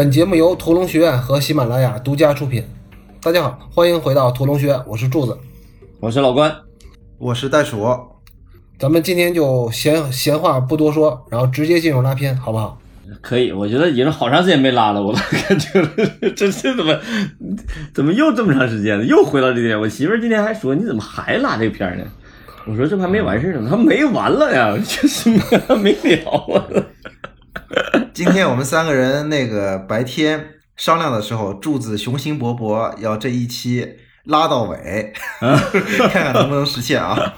本节目由屠龙学院和喜马拉雅独家出品。大家好，欢迎回到屠龙学院，我是柱子。我是老关，我是袋鼠。咱们今天就闲闲话不多说，然后直接进入拉片，好不好？可以，我觉得已经好长时间没拉了，我都感觉这这怎么怎么又这么长时间了？又回到这点。我媳妇儿今天还说你怎么还拉这个片儿呢？我说这不还没完事儿呢，他没完了呀，这是还没了啊。今天我们三个人那个白天商量的时候，柱子雄心勃勃要这一期拉到尾，看看能不能实现啊？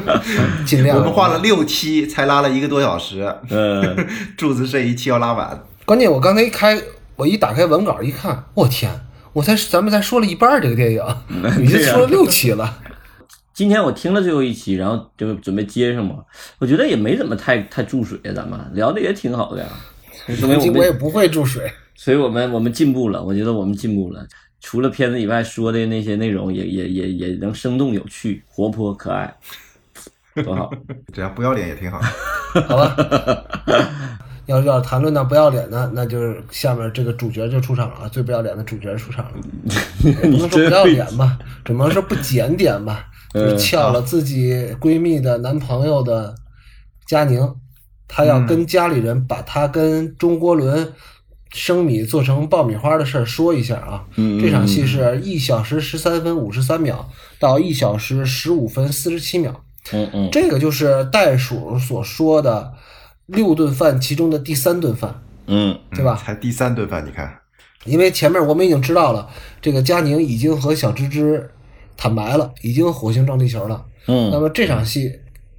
尽量。我们花了六期才拉了一个多小时，嗯，柱子这一期要拉完。关键我刚才一开，我一打开文稿一看，我天，我才咱们才说了一半这个电影，已经说了六期了。今天我听了最后一期，然后就准备接上嘛。我觉得也没怎么太太注水啊，咱们聊的也挺好的呀。说明我们我也不会注水。所以我们我们进步了，我觉得我们进步了。除了片子以外，说的那些内容也也也也能生动有趣、活泼可爱，多好！只要不要脸也挺好。好吧，要要谈论到不要脸的，那就是下面这个主角就出场了啊，最不要脸的主角出场了。不能说不要脸吧，只能说不检点吧，就是撬了自己闺蜜的男朋友的佳宁，她要跟家里人把她跟钟国伦生米做成爆米花的事儿说一下啊。嗯这场戏是一小时十三分五十三秒到一小时十五分四十七秒。嗯嗯这个就是袋鼠所说的六顿饭其中的第三顿饭，嗯对吧？才第三顿饭，你看，因为前面我们已经知道了，这个佳宁已经和小芝芝坦白了，已经火星撞地球了。那嗯么这场戏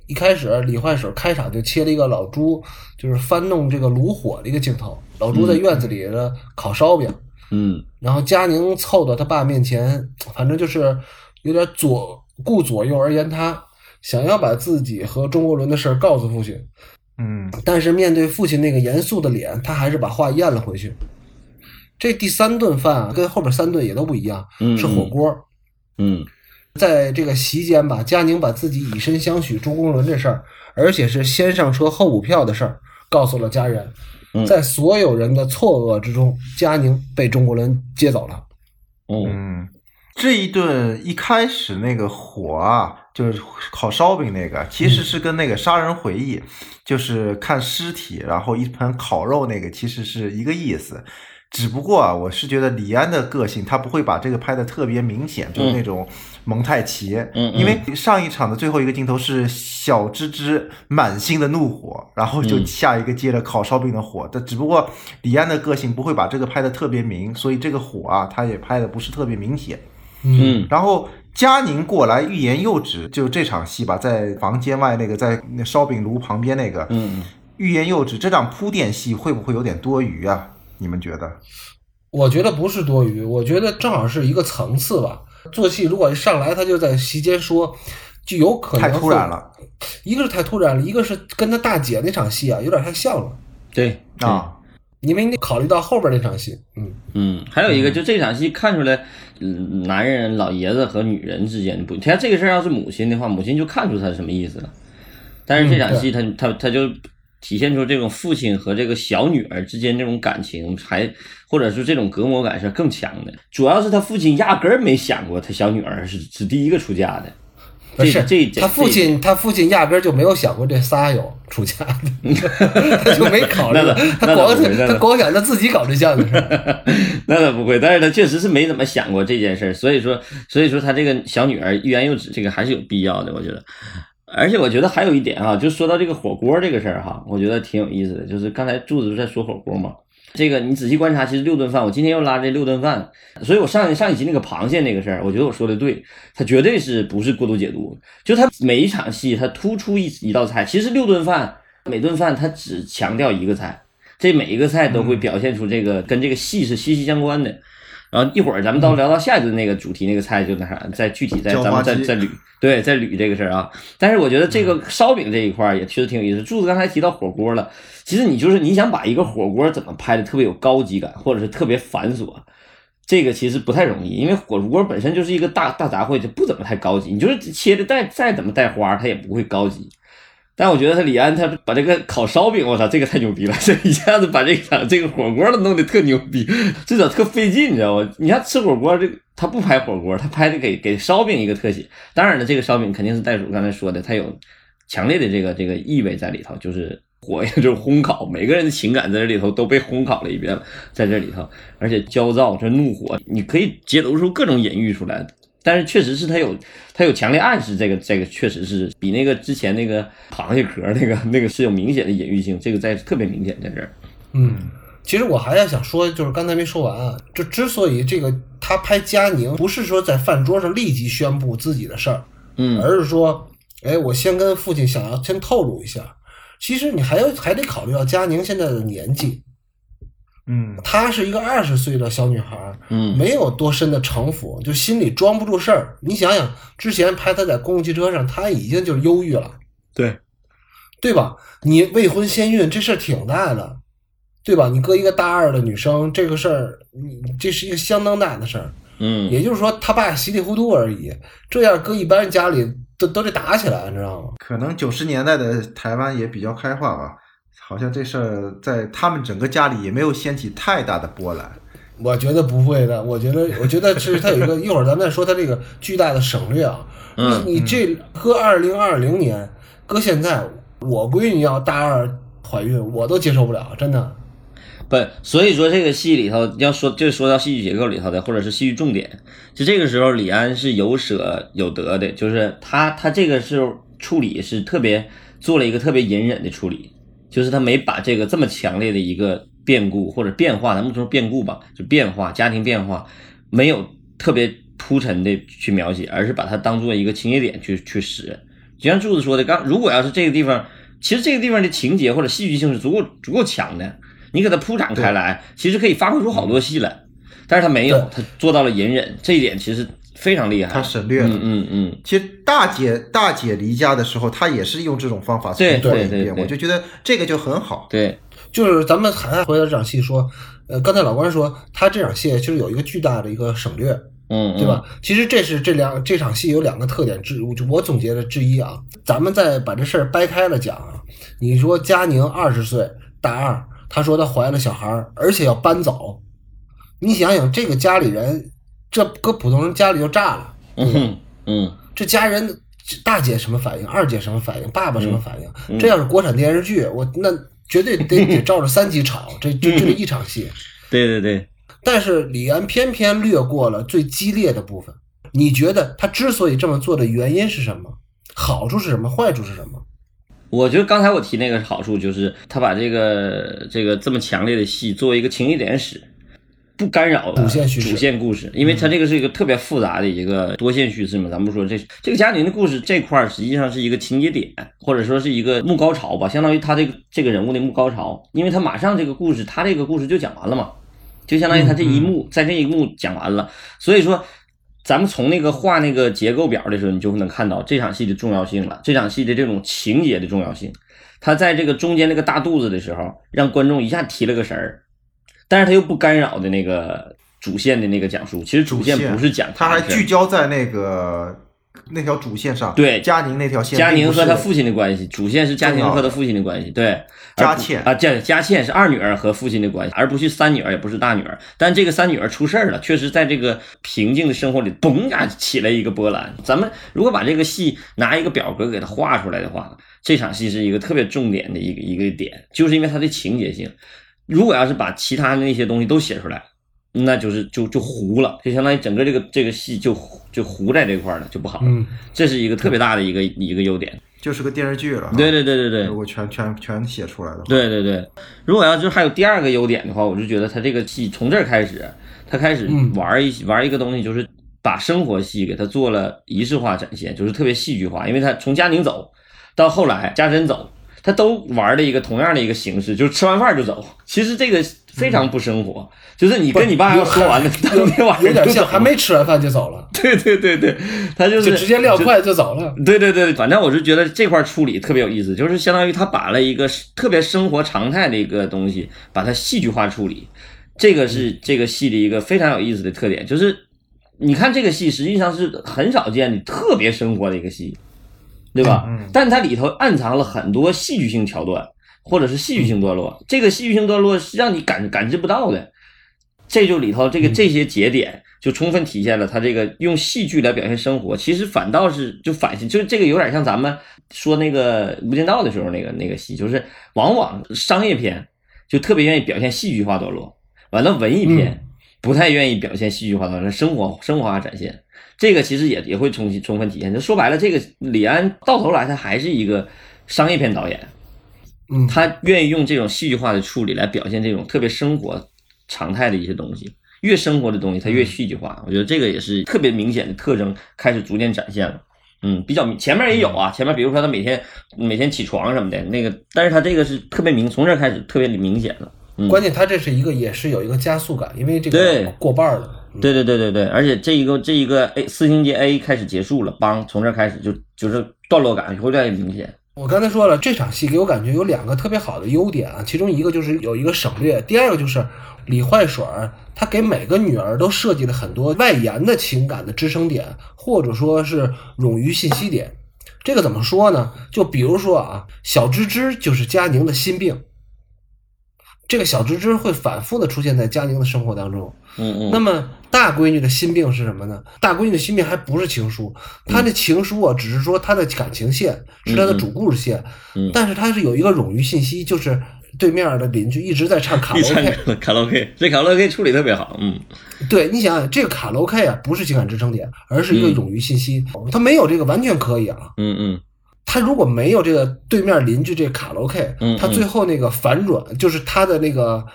一开始，李坏水开场就切了一个老朱就是翻弄这个炉火的一个镜头，老朱在院子里的烤烧饼，嗯然后佳宁凑到他爸面前，反正就是有点左顾左右而言他，想要把自己和钟国伦的事儿告诉父亲。嗯，但是面对父亲那个严肃的脸，他还是把话咽了回去。这第三顿饭啊，跟后边三顿也都不一样，嗯是火锅。嗯在这个席间吧，佳宁把自己以身相许朱国伦这事儿，而且是先上车后补票的事儿，告诉了家人。嗯在所有人的错愕之中，佳宁被钟国伦接走了。嗯嗯，这一顿一开始那个火啊，就是烤烧饼那个，其实是跟那个杀人回忆，就是看尸体，然后一盆烤肉那个，其实是一个意思。只不过啊，我是觉得李安的个性，他不会把这个拍的特别明显，就是那种蒙太奇。嗯嗯因为上一场的最后一个镜头是小芝芝满心的怒火，然后就嗯下一个接着烤烧饼的火。但只不过李安的个性不会把这个拍的特别明，所以这个火啊，他也拍的不是特别明显。嗯然后佳宁过来欲言又止，就这场戏吧，在房间外那个，在那烧饼炉旁边那个嗯欲言又止，这场铺垫戏会不会有点多余啊？你们觉得？我觉得不是多余，我觉得正好是一个层次吧。做戏如果一上来他就在席间说，就有可能太突然。了一个是太突然了，一个是跟他大姐那场戏啊有点太像了，对啊！因为你考虑到后边那场戏，嗯，嗯，还有一个就这场戏看出来，嗯，男人老爷子和女人之间不，他这个事儿要是母亲的话，母亲就看出他是什么意思了。但是这场戏他他他就体现出这种父亲和这个小女儿之间这种感情，还或者说这种隔膜感是更强的。主要是他父亲压根儿没想过他小女儿是是第一个出嫁的。不是这这他父亲，他父亲压根儿就没有想过这仨有出家的，他就没考虑他光那不会那他光想他自己搞对象的事儿。那倒不会，但是他确实是没怎么想过这件事儿，所以说，所以说他这个小女儿欲言又止，这个还是有必要的，我觉得。而且我觉得还有一点啊，就说到这个火锅这个事儿哈，我觉得挺有意思的。就是刚才柱子不是在说火锅嘛，这个你仔细观察，其实六顿饭，我今天又拉这六顿饭，所以我上上一集那个螃蟹那个事儿，我觉得我说的对，它绝对是不是过度解读，就它每一场戏它突出一一道菜，其实六顿饭每顿饭它只强调一个菜，这每一个菜都会表现出这个跟这个戏是息息相关的。然后一会儿咱们到聊到下一顿那个主题那个菜就那啥，再具体再咱们再再捋对再捋这个事儿啊。但是我觉得这个烧饼这一块儿也确实挺有意思。柱子刚才提到火锅了，其实你就是你想把一个火锅怎么拍的特别有高级感，或者是特别繁琐，这个其实不太容易，因为火锅本身就是一个大大杂烩，就不怎么太高级。你就是切的再再怎么带花，它也不会高级。但我觉得他李安他把这个烤烧饼，我操，这个太牛逼了！这一下子把这个这个火锅都弄得特牛逼，至少特费劲，你知道吗？你看吃火锅这他不拍火锅，他拍的给给烧饼一个特写。当然了，这个烧饼肯定是袋鼠刚才说的，它有强烈的这个这个意味在里头，就是火 就是烘烤，每个人的情感在这里头都被烘烤了一遍了，在这里头，而且焦躁这怒火，你可以解读出各种隐喻出来。但是确实是他有，他有强烈暗示，这个这个确实是比那个之前那个螃蟹壳那个 那个是有明显的隐喻性，这个在特别明显在这儿。嗯，其实我还要想说，就是刚才没说完啊，就之所以这个他拍佳宁，不是说在饭桌上立即宣布自己的事儿，嗯，而是说，哎，我先跟父亲想要先透露一下，其实你还要还得考虑到佳宁现在的年纪。嗯，她是一个二十岁的小女孩，嗯，没有多深的城府，就心里装不住事儿。你想想，之前拍她在公共汽车上，她已经就是忧郁了，对，对吧？你未婚先孕这事儿挺大的，对吧？你搁一个大二的女生，这个事儿，你这是一个相当大的事儿。嗯，也就是说，他爸稀里糊涂而已，这样搁一般人家里都都得打起来，你知道吗？可能九十年代的台湾也比较开化吧。好像这事儿在他们整个家里也没有掀起太大的波澜。我觉得不会的，我觉得，我觉得是他有一个，一会儿咱们再说他这个巨大的省略啊。嗯，你这搁二零二零年，搁现在，我闺女要大二怀孕，我都接受不了，真的。不，所以说这个戏里头要说，就说到戏剧结构里头的，或者是戏剧重点，就这个时候李安是有舍有得的，就是他他这个是处理是特别做了一个特别隐忍的处理。就是他没把这个这么强烈的一个变故或者变化，咱们说变故吧，就变化家庭变化，没有特别铺陈的去描写，而是把它当做一个情节点去去使。就像柱子说的，刚如果要是这个地方，其实这个地方的情节或者戏剧性是足够足够强的，你给它铺展开来，其实可以发挥出好多戏来。但是他没有，他做到了隐忍，这一点其实。非常厉害，他省略了。嗯嗯嗯。其实大姐大姐离家的时候，他也是用这种方法重做了一遍。我就觉得这个就很好。对，就是咱们还回到这场戏说，呃，刚才老关说他这场戏其实有一个巨大的一个省略，嗯，对吧？其实这是这两这场戏有两个特点之，我总结的之一啊。咱们再把这事儿掰开了讲啊。你说佳宁二十岁，大二，她说她怀了小孩，而且要搬走，你想想这个家里人。这搁普通人家里就炸了，嗯嗯，这家人大姐什么反应，二姐什么反应，爸爸什么反应？这要是国产电视剧，我那绝对得 得照着三集炒，这就就这一场戏。对对对。但是李安偏偏略过了最激烈的部分。你觉得他之所以这么做的原因是什么？好处是什么？坏处是什么？我觉得刚才我提那个好处就是他把这个这个这么强烈的戏作为一个情节点使。不干扰主线叙事，主线故事，因为它这个是一个特别复杂的一个多线叙事嘛。咱不说这这个家庭的故事这块实际上是一个情节点，或者说是一个幕高潮吧，相当于他这个这个人物的幕高潮，因为他马上这个故事，他这个故事就讲完了嘛，就相当于他这一幕在这一幕讲完了。所以说，咱们从那个画那个结构表的时候，你就能看到这场戏的重要性了，这场戏的这种情节的重要性。他在这个中间那个大肚子的时候，让观众一下提了个神儿。但是他又不干扰的那个主线的那个讲述，其实主线不是讲，他还聚焦在那个那条主线上。对，佳宁那条线，佳宁和他父亲的关系，主线是佳宁和他父亲的关系。对，佳倩啊，佳佳倩是二女儿和父亲的关系，而不是三女儿，也不是大女儿。但这个三女儿出事儿了，确实在这个平静的生活里，嘣呀起来一个波澜。咱们如果把这个戏拿一个表格给它画出来的话，这场戏是一个特别重点的一个一个点，就是因为它的情节性。如果要是把其他的那些东西都写出来，那就是就就糊了，就相当于整个这个这个戏就就糊在这块了，就不好。嗯，这是一个特别大的一个一个优点，就是个电视剧了。对对对对对，如果全全全写出来的话，对对对。如果要是还有第二个优点的话，我就觉得他这个戏从这儿开始，他开始玩一玩一个东西，就是把生活戏给他做了仪式化展现，就是特别戏剧化，因为他从佳宁走到后来家珍走。他都玩的一个同样的一个形式，就是吃完饭就走。其实这个非常不生活，就是你跟你爸要说完了，当天晚上有点像还没吃完饭就走了。对对对对，他就是直接撂筷子就走了。对对对，反正我是觉得这块处理特别有意思，就是相当于他把了一个特别生活常态的一个东西，把它戏剧化处理。这个是这个戏的一个非常有意思的特点，就是你看这个戏实际上是很少见的特别生活的一个戏。对吧？嗯但它里头暗藏了很多戏剧性桥段，或者是戏剧性段落。这个戏剧性段落是让你感感知不到的，这就里头这个这些节点就充分体现了他这个用戏剧来表现生活，其实反倒是就反就是这个有点像咱们说那个《无间道》的时候那个那个戏，就是往往商业片就特别愿意表现戏剧化段落，完了文艺片不太愿意表现戏剧化段落，生活生活化展现。这个其实也也会充充分体现。就说白了，这个李安到头来他还是一个商业片导演，嗯，他愿意用这种戏剧化的处理来表现这种特别生活常态的一些东西。越生活的东西，它越戏剧化。我觉得这个也是特别明显的特征，开始逐渐展现了。嗯，比较明前面也有啊，前面比如说他每天每天起床什么的那个，但是他这个是特别明，从这开始特别明显了。嗯，关键他这是一个也是有一个加速感，因为这对个过半了。嗯对对对对对，而且这一个这一个 A 四星级 A 开始结束了，邦从这开始就就是段落感会越来越明显。我刚才说了，这场戏给我感觉有两个特别好的优点啊，其中一个就是有一个省略，第二个就是李坏水儿他给每个女儿都设计了很多外延的情感的支撑点，或者说是冗余信息点。这个怎么说呢？就比如说啊，小芝芝就是佳宁的心病，这个小芝芝会反复的出现在佳宁的生活当中。嗯嗯，那么大闺女的心病是什么呢？大闺女的心病还不是情书，她的情书啊，只是说她的感情线是她的主故事线，嗯但是她是有一个冗余信息，就是对面的邻居一直在唱卡拉 OK。卡拉 OK，这卡拉 OK 处理特别好。嗯对你想想，这个卡拉 OK 啊，不是情感支撑点，而是一个嗯冗余信息。它没有这个完全可以啊。嗯嗯他如果没有这个对面邻居这个卡拉 OK，嗯他最后那个反转就是他的那个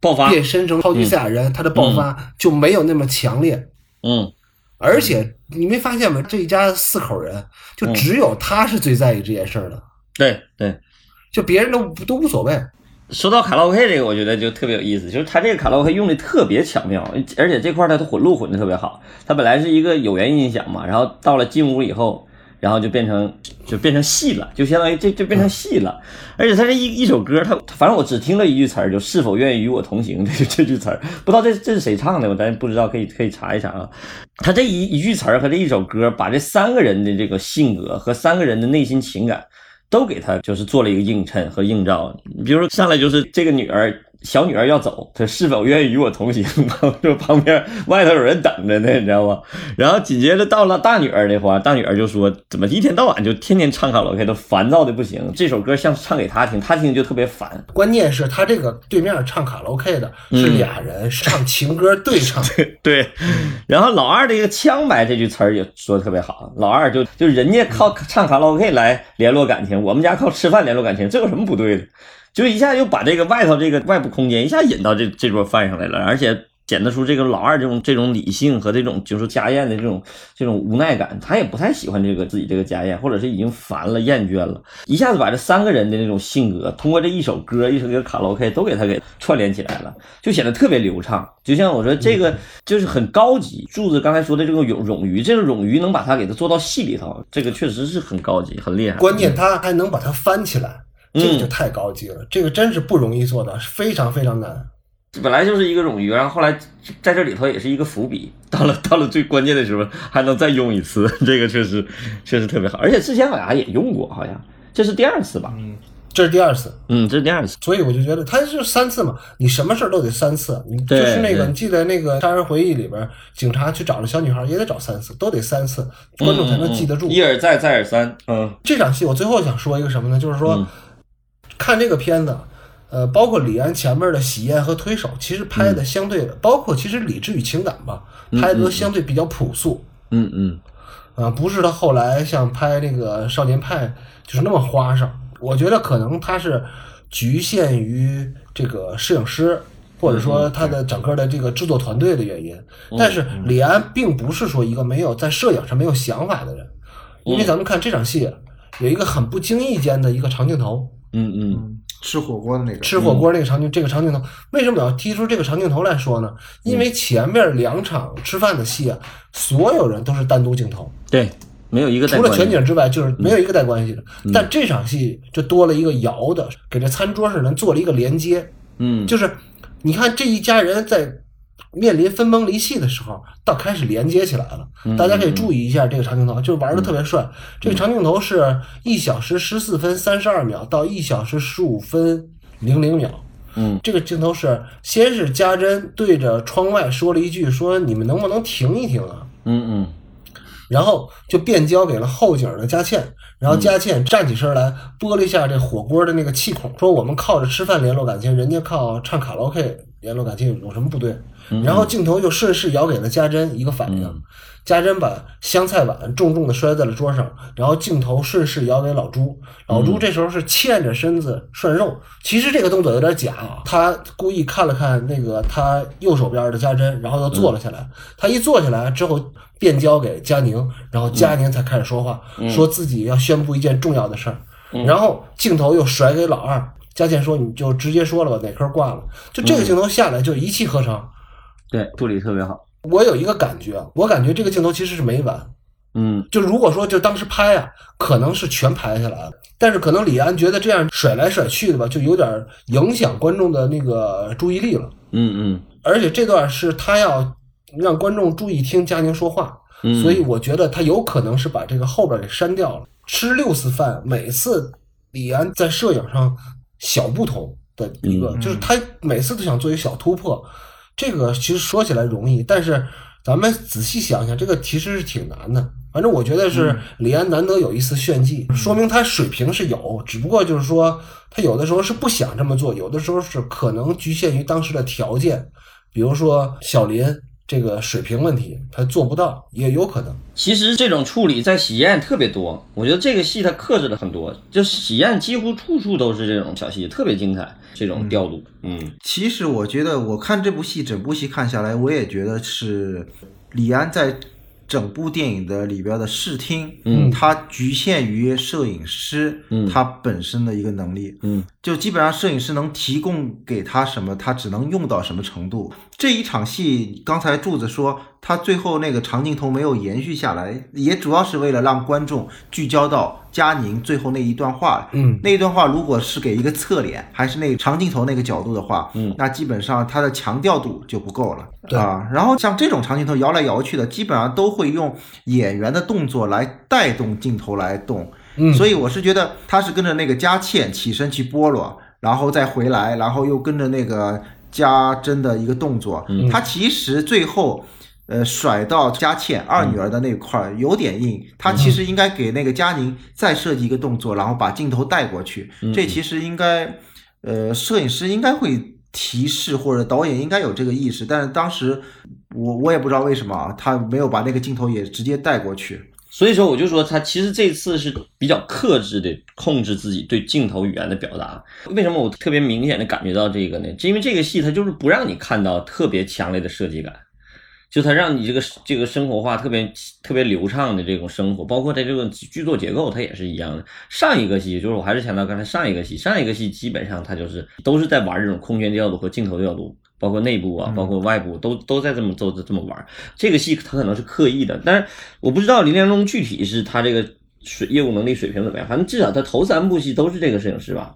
爆发变身成超级赛亚人，他的爆发就没有那么强烈。嗯而且你没发现吗？这一家四口人，就嗯只有他是最在意这件事儿的，对对。就别人都都无所谓。说到卡拉 OK 这个，我觉得就特别有意思，就是他这个卡拉 OK 用的特别巧妙，而且这块儿它混录混的特别好。他本来是一个有源音响嘛，然后到了进屋以后，然后就变成就变成戏了，就相当于这就变成戏了。而且他这一一首歌，他反正我只听了一句词儿，就是否愿意与我同行这这句词儿，不知道这这是谁唱的，我咱不知道，可以可以查一查啊。他这一一句词儿和这一首歌，把这三个人的这个性格和三个人的内心情感。都给他就是做了一个映衬和映照。比如说上来就是这个女儿，小女儿要走，她是否愿意与我同行？就旁边外头有人等着呢，你知道吗？然后紧接着到了大女儿的话，大女儿就说：“怎么一天到晚就天天唱卡拉 OK，都烦躁的不行。这首歌像唱给她听，她听就特别烦。关键是他这个对面唱卡拉 OK 的嗯是俩人，是唱情歌对唱。对，然后老二这个枪白这句词儿也说的特别好，老二就就人家靠唱卡拉 OK 来联络感情，我们家靠吃饭联络感情，这有什么不对的？就一下又把这个外头这个外部空间一下引到这这桌饭上来了，而且显得出这个老二这种这种理性和这种就是家宴的这种这种无奈感，他也不太喜欢这个自己这个家宴，或者是已经烦了厌倦了，一下子把这三个人的那种性格通过这一首歌一首歌卡拉 OK 都给他给串联起来了，就显得特别流畅。就像我说这个就是很高级，柱子刚才说的这个冗冗余，这个冗余能把它给它做到戏里头，这个确实是很高级，很厉害。关键他还能把它翻起来，这个就嗯太高级了，这个真是不容易做到，非常非常难。本来就是一个冗余，然后后来在这里头也是一个伏笔，到了 到了最关键的时候还能再用一次，这个确实确实特别好，而且之前好像也用过，好像这是第二次吧？嗯这是第二次，嗯，这是第二次。所以我就觉得他就三次嘛，你什么事儿都得三次。你就是那个，你记得那个《杀人回忆》里边，警察去找那小女孩也得找三次，都得三次，观众才能记得住。嗯一而再，再而三。嗯这场戏我最后想说一个什么呢？就是说，嗯看这个片子，呃，包括李安前面的喜宴和推手，其实拍嗯的相对的，包括其实理智与情感吧，拍的都相对比较朴素。嗯嗯啊、不是他后来像拍那个《少年派》就是那么花哨。我觉得可能他是局限于这个摄影师，或者说他的整个的这个制作团队的原因。但是李安并不是说一个没有在摄影上没有想法的人，因为咱们看这场戏有一个很不经意间的一个长镜头，嗯嗯。嗯，吃火锅的那个，吃火锅那个场景，这个长镜头为什么要提出这个长镜头来说呢？因为前面两场吃饭的戏啊，所有人都是单独镜头。对，没有一个带除了全景之外，就是没有一个带关系的。但这场戏就多了一个摇的，给这餐桌上人做了一个连接，嗯，就是你看这一家人在面临分崩离析的时候，到开始连接起来了。大家可以注意一下这个长镜头，就是玩的特别帅。这个长镜头是一小时十四分三十二秒到一小时十五分零零秒。嗯，这个镜头是先是家珍对着窗外说了一句：“说你们能不能停一停啊？”嗯嗯，然后就变焦给了后景的佳倩，然后佳倩站起身来拨了一下这火锅的那个气孔，说：“我们靠着吃饭联络感情，人家靠唱卡拉 OK 联络感情，有什么不对？”然后镜头又顺势摇给了家珍一个反应，家珍把香菜碗重重的摔在了桌上，然后镜头顺势摇给老朱，老朱这时候是欠着身子涮肉，其实这个动作有点假啊，他故意看了看那个他右手边的家珍，然后又坐了下来，他一坐下来之后便交给佳宁，然后佳宁才开始说话，说自己要宣布一件重要的事儿，然后镜头又甩给老二，佳倩说你就直接说了吧，哪科挂了，就这个镜头下来就一气呵成。对，处理特别好。我有一个感觉，我感觉这个镜头其实是没完。嗯，就如果说就当时拍啊，可能是全拍下来了，但是可能李安觉得这样甩来甩去的吧，就有点影响观众的那个注意力了。嗯嗯，而且这段是他要让观众注意听佳宁说话，嗯所以我觉得他有可能是把这个后边给删掉了。吃六次饭，每次李安在摄影上小不同的一个，嗯就是他每次都想做一个小突破。这个其实说起来容易，但是咱们仔细想想，这个其实是挺难的。反正我觉得是李安难得有一次炫技，说明他水平是有，只不过就是说他有的时候是不想这么做，有的时候是可能局限于当时的条件，比如说小林这个水平问题，他做不到，也有可能。其实这种处理在喜宴特别多，我觉得这个戏他克制了很多，就喜宴几乎处处都是这种小戏，特别精彩，这种调度。嗯其实我觉得，我看这部戏，整部戏看下来，我也觉得是李安在整部电影的里边的视听，嗯他局限于摄影师，嗯他本身的一个能力，嗯就基本上摄影师能提供给他什么，他只能用到什么程度。这一场戏，刚才柱子说他最后那个长镜头没有延续下来，也主要是为了让观众聚焦到佳宁最后那一段话。嗯，那一段话如果是给一个侧脸，还是那个长镜头那个角度的话，嗯那基本上它的强调度就不够了对啊。然后像这种长镜头摇来摇去的，基本上都会用演员的动作来带动镜头来动。嗯所以我是觉得他是跟着那个佳倩起身去拨罗，然后再回来，然后又跟着那个家珍的一个动作，嗯他其实最后。呃，甩到佳倩二女儿的那块儿有点硬，他其实应该给那个佳宁再设计一个动作，然后把镜头带过去。嗯这其实应该，呃，摄影师应该会提示，或者导演应该有这个意识，但是当时我我也不知道为什么啊，他没有把那个镜头也直接带过去。所以说我就说他其实这次是比较克制的控制自己对镜头语言的表达。为什么我特别明显的感觉到这个呢？因为这个戏它就是不让你看到特别强烈的设计感。就它让你这个这个生活化特别特别流畅的这种生活，包括它这个剧作结构，它也是一样的。上一个戏就是我还是强调刚才上一个戏，上一个戏基本上它就是都是在玩这种空间调度和镜头调度，包括内部啊，包括外部都都在这么都这么玩。这个戏他可能是刻意的，但是我不知道林良忠具体是他这个水业务能力水平怎么样，反正至少他头三部戏都是这个摄影师吧，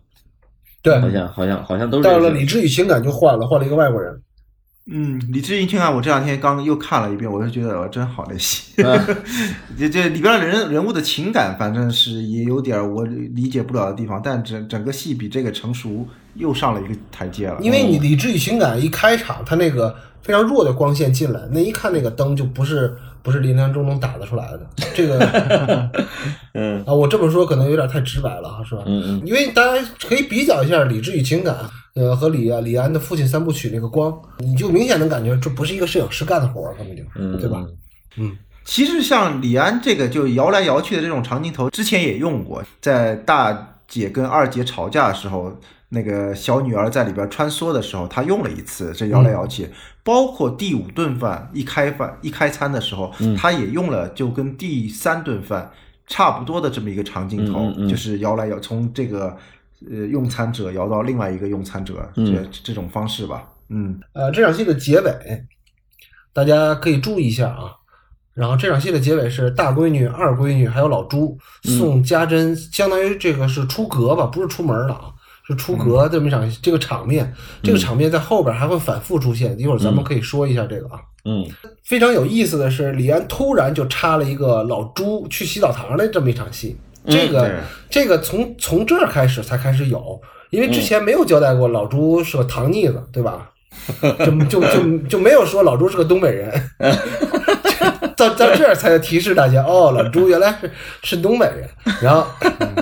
对，好像好像好像都是这到了理智与情感就换了，换了一个外国人。嗯，李智英，听看我这两天刚又看了一遍，我就觉得哦，真好那戏。这这里边的人人物的情感，反正是也有点我理解不了的地方，但整整个戏比这个成熟又上了一个台阶了。因为你理智与情感一开场，它那个非常弱的光线进来，那一看那个灯就不是不是林良忠能打得出来的。这个 嗯啊，我这么说可能有点太直白了哈，是吧？嗯嗯因为大家可以比较一下《理智与情感》，呃，和李李安的父亲三部曲那个光，你就明显能感觉这不是一个摄影师干的活儿，根本就是，嗯，对吧？嗯，其实像李安这个就摇来摇去的这种长镜头，之前也用过，在大姐跟二姐吵架的时候，那个小女儿在里边穿梭的时候，他用了一次这摇来摇去。包括第五顿饭一开饭一开餐的时候，他也用了就跟第三顿饭差不多的这么一个长镜头，嗯嗯嗯就是摇来摇从这个呃用餐者摇到另外一个用餐者，嗯这这种方式吧。嗯呃，这场戏的结尾，大家可以注意一下啊。然后这场戏的结尾是大闺女、二闺女还有老朱送家珍，相当于这个是出阁吧，不是出门了啊，是出阁这么一场这个场面，这个场面在后边还会反复出现，一会儿咱们可以说一下这个啊。嗯非常有意思的是，李安突然就插了一个老朱去洗澡堂的这么一场戏，这个、对这个从从这儿开始才开始有，因为之前没有交代过老朱是个糖腻子，对吧？就就就就没有说老朱是个东北人，到到这儿才提示大家，哦，老朱原来是是东北人。然后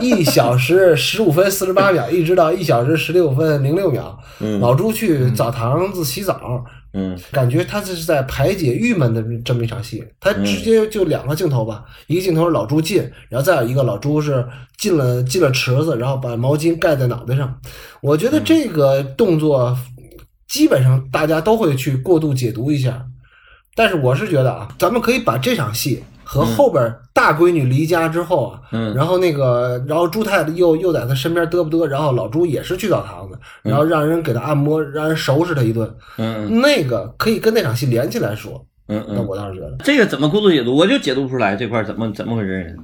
一小时十五分四十八秒，一直到一小时十六分零六秒，老朱去澡堂子洗澡，嗯感觉他这是在排解郁闷的这么一场戏，他直接就两个镜头吧，一个镜头是老朱进，然后再有一个老朱是进了进了池子，然后把毛巾盖在脑袋上。我觉得这个动作基本上大家都会去过度解读一下，但是我是觉得啊，咱们可以把这场戏和后边大闺女离家之后啊，嗯然后那个，然后朱太太又又在她身边嘚不嘚，然后老朱也是去澡堂子，然后让人给她按摩，让人收拾她一顿，嗯那个可以跟那场戏连起来说。嗯嗯，那我倒是觉得，这个怎么过度解读？我就解读不出来这块怎么怎么回事呢？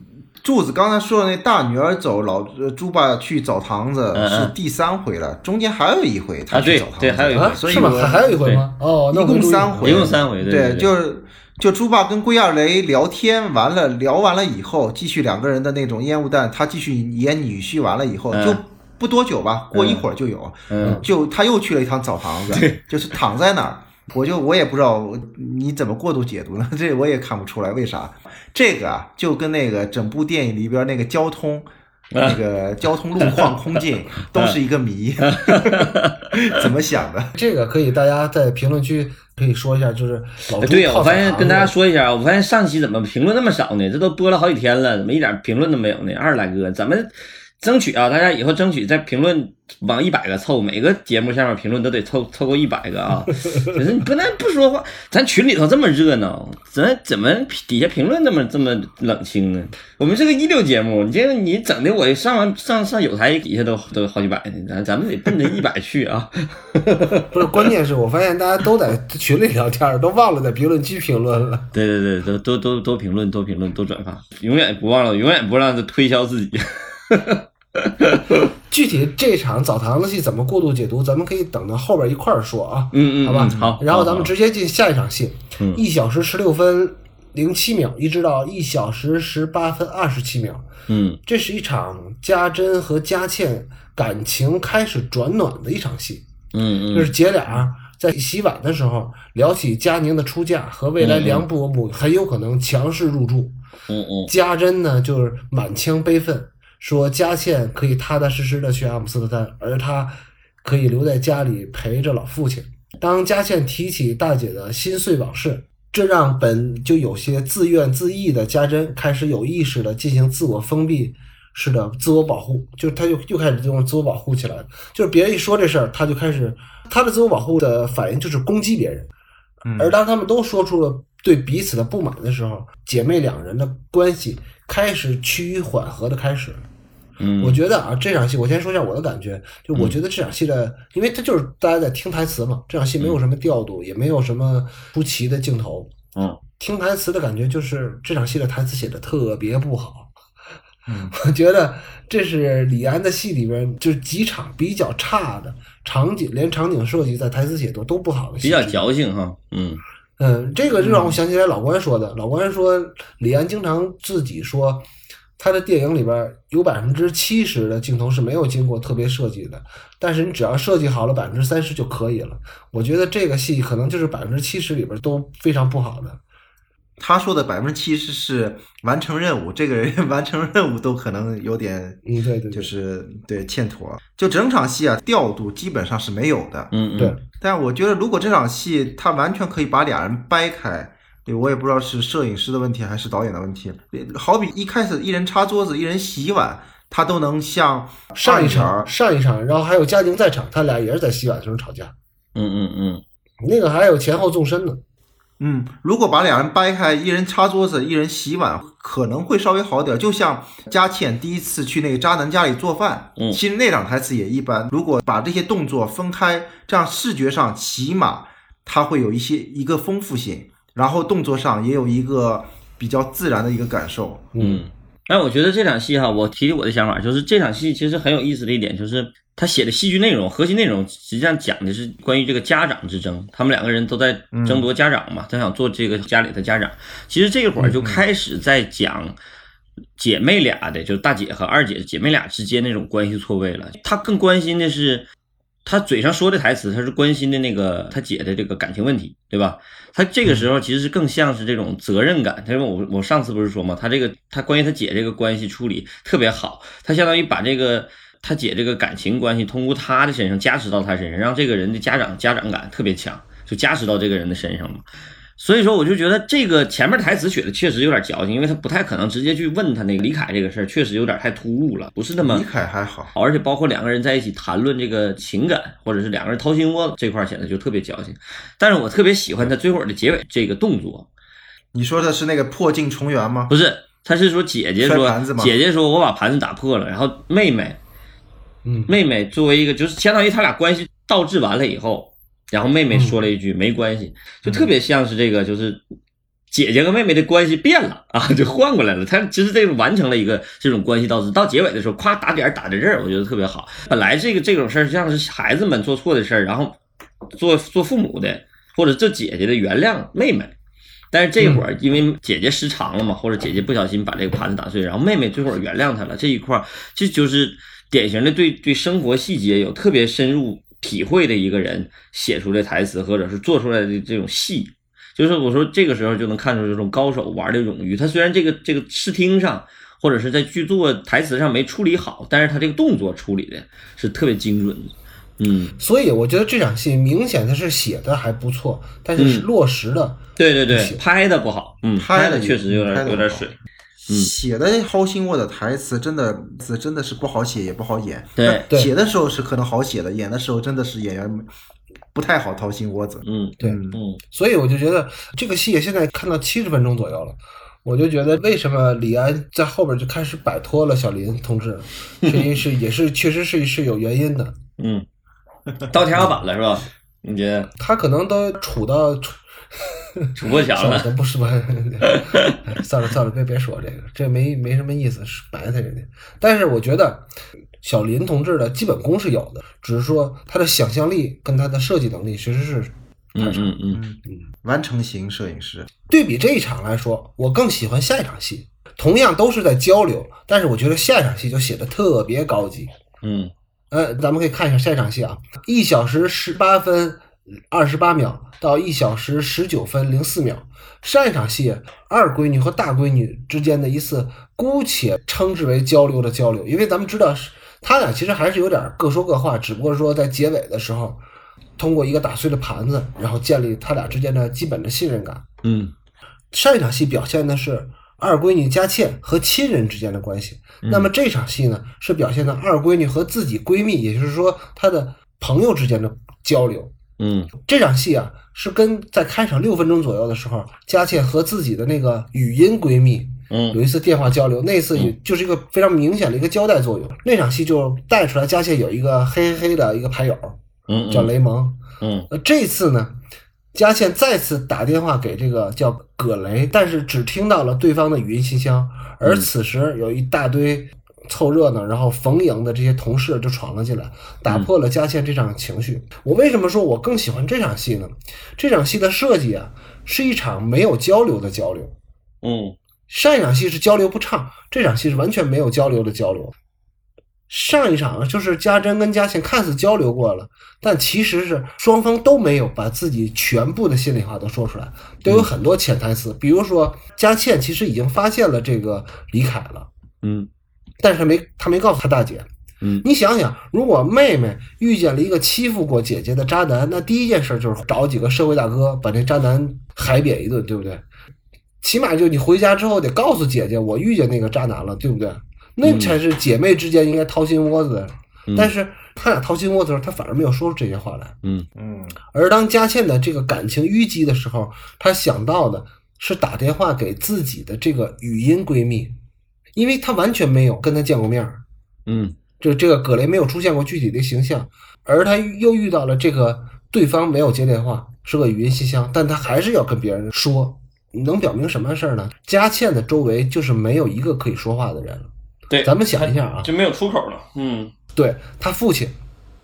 柱子刚才说的那大女儿走，老呃猪爸去澡堂子是第三回了，中间还有一回他去澡堂子，对还有一回。啊，是吗？所以还还有一回吗？哦，一共三回，一共三回对就是就猪爸跟归亚雷聊天完了，聊完了以后，继续两个人的那种烟雾弹，他继续演女婿完了以后，嗯。就不多久吧，过一会儿就有，嗯。就他又去了一趟澡堂子，就是躺在那儿。我就我也不知道你怎么过度解读呢，这我也看不出来为啥。这个啊，就跟那个整部电影里边那个交通。那个 交通路况、空镜 都是一个谜，怎么想的？这个可以大家在评论区可以说一下，就是老朱对呀，我发现跟大家说一下，我发现上期怎么评论那么少呢？这都播了好几天了，怎么一点评论都没有呢？二十来个，咱们争取啊，大家以后争取在评论往一百个凑，每个节目下面评论都得凑凑够一百个啊！就是你不能不说话，咱群里头这么热闹，咱怎么底下评论这么这么冷清呢？我们是个一流节目，你这个你整的我上完上上有台底下都都好几百呢，咱咱们得奔着一百去啊！不是，关键是我发现大家都在群里聊天，都忘了在评论区评论了。对对对，都都都都评论，多评论，多转发，永远不忘了，永远不让他推销自己。具体这场澡堂子戏怎么过度解读，咱们可以等到后边一块儿说啊。嗯嗯，好吧嗯好。然后咱们直接进下一场戏嗯，一小时十六分零七秒，一直到一小时十八分二十七秒。嗯这是一场家珍和佳倩感情开始转暖的一场戏，嗯嗯就是姐俩在洗碗的时候聊起佳宁的出嫁和未来梁伯母很有可能强势入住。嗯嗯家珍呢就是满腔悲愤，说佳倩可以踏踏实实的去阿姆斯特丹，而他可以留在家里陪着老父亲。当佳倩提起大姐的心碎往事，这让本就有些自怨自艾的家珍开始有意识的进行自我封闭式的自我保护，就是她就又开始这种自我保护起来了。就是别人一说这事儿，她就开始她的自我保护的反应就是攻击别人。而当他们都说出了对彼此的不满的时候，姐妹两人的关系开始趋于缓和的开始。嗯，我觉得啊，这场戏我先说一下我的感觉，就我觉得这场戏的，因为它就是大家在听台词嘛，这场戏没有什么调度，也没有什么出奇的镜头，嗯听台词的感觉就是这场戏的台词写的特别不好。嗯，我觉得这是李安的戏里边就是几场比较差的场景，连场景设计在台词写作都不好的戏比较矫情哈。嗯嗯，这个就让我想起来老关说的。老关说，李安经常自己说，他的电影里边有百分之七十的镜头是没有经过特别设计的，但是你只要设计好了百分之三十就可以了。我觉得这个戏可能就是百分之七十里边都非常不好的。他说的百分之七十是完成任务，这个人 完成任务都可能有点，嗯，对对，就是对欠妥。就整场戏啊，调度基本上是没有的。嗯嗯，对，但我觉得如果这场戏他完全可以把俩人掰开，对我也不知道是摄影师的问题还是导演的问题。好比一开始一人擦桌子，一人洗碗，他都能像上一场上一场，然后还有嘉宁在场，他俩也是在洗碗的时候吵架，嗯嗯嗯那个还有前后纵深呢。嗯，如果把俩人掰开，一人擦桌子，一人洗碗，可能会稍微好点儿。就像佳倩第一次去那个渣男家里做饭，嗯其实那场台词也一般。如果把这些动作分开，这样视觉上起码它会有一些一个丰富性，然后动作上也有一个比较自然的一个感受。嗯哎，我觉得这场戏哈，我提提我的想法，就是这场戏其实很有意思的一点，就是他写的戏剧内容、核心内容，实际上讲的是关于这个家长之争，他们两个人都在争夺家长嘛，他想做这个家里的家长。其实这一会儿就开始在讲姐妹俩的，就是大姐和二姐姐妹俩之间那种关系错位了。他更关心的是。他嘴上说的台词，他是关心的那个他姐的这个感情问题，对吧？他这个时候其实是更像是这种责任感。他说我我上次不是说嘛？他这个他关于他姐这个关系处理特别好，他相当于把这个他姐这个感情关系通过他的身上加持到他身上，让这个人的家长家长感特别强，就加持到这个人的身上嘛。所以说，我就觉得这个前面台词写的确实有点矫情，因为他不太可能直接去问他那个李凯这个事儿，确实有点太突兀了，不是那么。李凯还好，而且包括两个人在一起谈论这个情感，或者是两个人掏心窝子这块显得就特别矫情。但是我特别喜欢他最后的结尾这个动作。你说的是那个破镜重圆吗？不是，他是说姐姐说，姐姐说我把盘子打破了，然后妹妹，嗯，妹妹作为一个就是相当于他俩关系倒置完了以后。然后妹妹说了一句：“没关系。”就特别像是这个，就是姐姐和妹妹的关系变了啊，就换过来了。她其实这个完成了一个这种关系倒置。到结尾的时候，夸打点打在这儿，我觉得特别好。本来这个这种事儿像是孩子们做错的事儿，然后做做父母的或者做姐姐的原谅妹妹，但是这会儿因为姐姐失常了嘛，或者姐姐不小心把这个盘子打碎，然后妹妹最后原谅她了。这一块儿这就是典型的对对生活细节有特别深入。体会的一个人写出来台词，或者是做出来的这种戏，就是我说这个时候就能看出这种高手玩的冗余。他虽然这个这个视听上或者是在剧作台词上没处理好，但是他这个动作处理的是特别精准的。嗯，所以我觉得这场戏明显的是写的还不错，但是是落实的，对对对，拍的不好，嗯，拍的确实有点有点水。写的掏心窝的台词真的是真的是不好写也不好演。对，写的时候是可能好写的，演的时候真的是演员不太好掏心窝子。嗯，对，嗯，所以我就觉得这个戏现在看到七十分钟左右了，我就觉得为什么李安在后边就开始摆脱了小林同志，实 际是也是确实是是有原因的。嗯，到天花板了是吧？你觉得？他可能都处到。楚国强了，不是吧？算了算了，别别说这个，这没没什么意思，白他人家。但是我觉得小林同志的基本功是有的，只是说他的想象力跟他的设计能力其实是嗯嗯嗯嗯，完成型摄影师。对比这一场来说，我更喜欢下一场戏，同样都是在交流，但是我觉得下一场戏就写的特别高级。嗯，呃，咱们可以看一下下一场戏啊，一小时十八分。二十八秒到一小时十九分零四秒，上一场戏二闺女和大闺女之间的一次姑且称之为交流的交流，因为咱们知道是他俩其实还是有点各说各话，只不过说在结尾的时候，通过一个打碎的盘子，然后建立他俩之间的基本的信任感。嗯，上一场戏表现的是二闺女佳倩和亲人之间的关系，那么这场戏呢是表现的二闺女和自己闺蜜，也就是说她的朋友之间的交流。嗯，这场戏啊，是跟在开场六分钟左右的时候，佳倩和自己的那个语音闺蜜，嗯，有一次电话交流，那次也就是一个非常明显的一个交代作用。那场戏就带出来佳倩有一个黑黑黑的一个牌友，嗯，叫雷蒙，嗯，那这次呢，佳倩再次打电话给这个叫葛雷，但是只听到了对方的语音信箱，而此时有一大堆。凑热闹，然后逢迎的这些同事就闯了进来，打破了佳倩这场情绪。我为什么说我更喜欢这场戏呢？这场戏的设计啊，是一场没有交流的交流。嗯，上一场戏是交流不畅，这场戏是完全没有交流的交流。上一场就是家珍跟佳倩看似交流过了，但其实是双方都没有把自己全部的心里话都说出来，都有很多潜台词。比如说，佳倩其实已经发现了这个李凯了。嗯。但是他没，他没告诉他大姐。嗯，你想想，如果妹妹遇见了一个欺负过姐姐的渣男，那第一件事就是找几个社会大哥把这渣男海扁一顿，对不对？起码就你回家之后得告诉姐姐，我遇见那个渣男了，对不对？那才是姐妹之间应该掏心窝子的。但是他俩掏心窝子的时候，他反而没有说出这些话来。嗯嗯。而当佳倩的这个感情淤积的时候，她想到的是打电话给自己的这个语音闺蜜。因为他完全没有跟他见过面儿，嗯，就这个葛雷没有出现过具体的形象，而他又遇到了这个对方没有接电话，是个语音信箱，但他还是要跟别人说，能表明什么事儿呢？佳倩的周围就是没有一个可以说话的人了。对，咱们想一下啊，就没有出口了。嗯对他父亲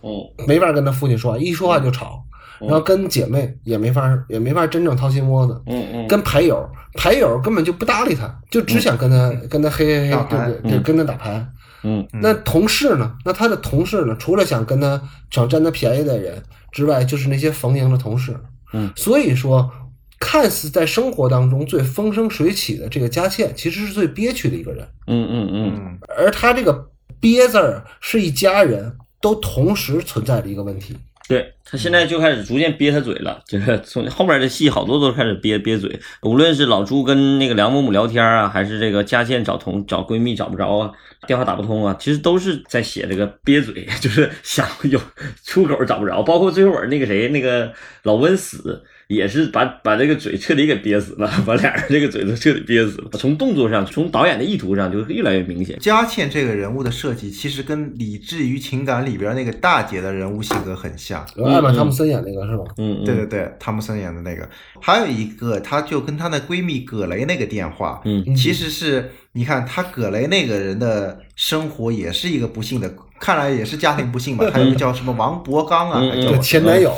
嗯没法跟他父亲说话，一说话就吵，然后跟姐妹也没法也没法真正掏心窝子，嗯嗯，跟牌友牌友根本就不搭理他，就只想跟他跟他嘿嘿嘿，对对对，嗯跟他打牌。嗯那同事呢？那他的同事呢？除了想跟他想占他便宜的人之外，就是那些逢迎的同事。嗯，所以说，看似在生活当中最风生水起的这个佳倩，其实是最憋屈的一个人。嗯嗯嗯嗯，而他这个憋字儿，是一家人都同时存在的一个问题。对他现在就开始逐渐憋他嘴了，就是从后面的戏好多都开始憋憋嘴，无论是老朱跟那个梁某某聊天啊，还是这个佳倩找同找闺蜜找不着啊，电话打不通啊，其实都是在写这个憋嘴，就是想有出口找不着，包括最后那个谁那个老温死。也是把把这个嘴彻底给憋死了，把俩人这个嘴都彻底憋死了。从动作上，从导演的意图上，就越来越明显。佳倩这个人物的设计，其实跟《理智与情感》里边那个大姐的人物性格很像。艾玛汤姆森演那个是吧？嗯，嗯对对对，汤姆森演的那个，还有一个，她就跟她的闺蜜葛雷那个电话，嗯其实是你看她葛雷那个人的生活也是一个不幸的，看来也是家庭不幸吧。还有一个叫什么王博刚啊，嗯嗯还叫，前男友。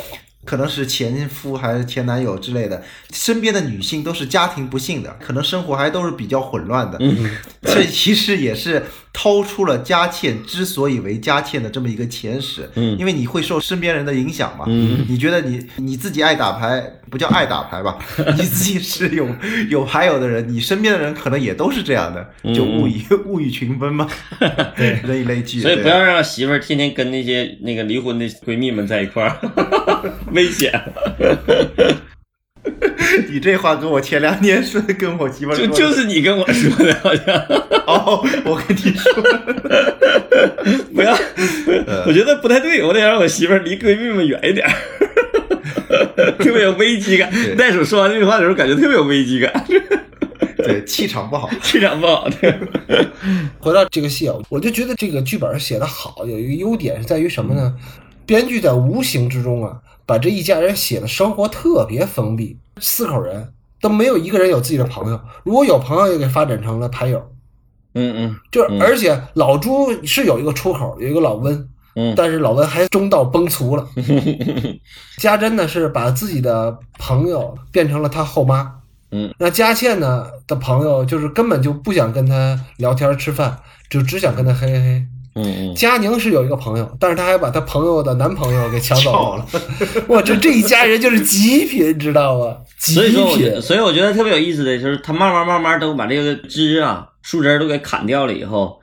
可能是前夫还是前男友之类的，身边的女性都是家庭不幸的，可能生活还都是比较混乱的。嗯，这其实也是掏出了佳倩之所以为佳倩的这么一个前史。嗯因为你会受身边人的影响嘛。嗯你觉得你你自己爱打牌，不叫爱打牌吧？你自己是有有牌友的人，你身边的人可能也都是这样的，就物以物以群分嘛。对，人以类聚。所以不要让媳妇儿天天跟那些那个离婚的闺蜜们在一块儿，危险。你这话跟我前两天说的，跟我媳妇儿说就就是你跟我说的，好像 哦，我跟你说，不要，我觉得不太对，我得让我媳妇儿离闺蜜们远一点儿，特别有危机感。袋鼠说完这句话的时候，感觉特别有危机感，对，气场不好。气场不好对。回到这个戏啊，我就觉得这个剧本写的好，有一个优点是在于什么呢？编剧在无形之中啊，把这一家人写的生活特别封闭，四口人都没有一个人有自己的朋友，如果有朋友，也给发展成了牌友。嗯嗯就而且老朱是有一个出口，有一个老温，嗯但是老温还中道崩殂了。家珍呢是把自己的朋友变成了他后妈，嗯，那佳倩呢的朋友就是根本就不想跟他聊天吃饭，就只想跟他嘿嘿嘿。佳宁是有一个朋友，但是他还把他朋友的男朋友给抢走了。我这 这一家人就是极品，知道吗？极所以说我觉品得，。所以我觉得特别有意思的就是，他慢慢慢慢都把这个枝啊、树枝都给砍掉了以后，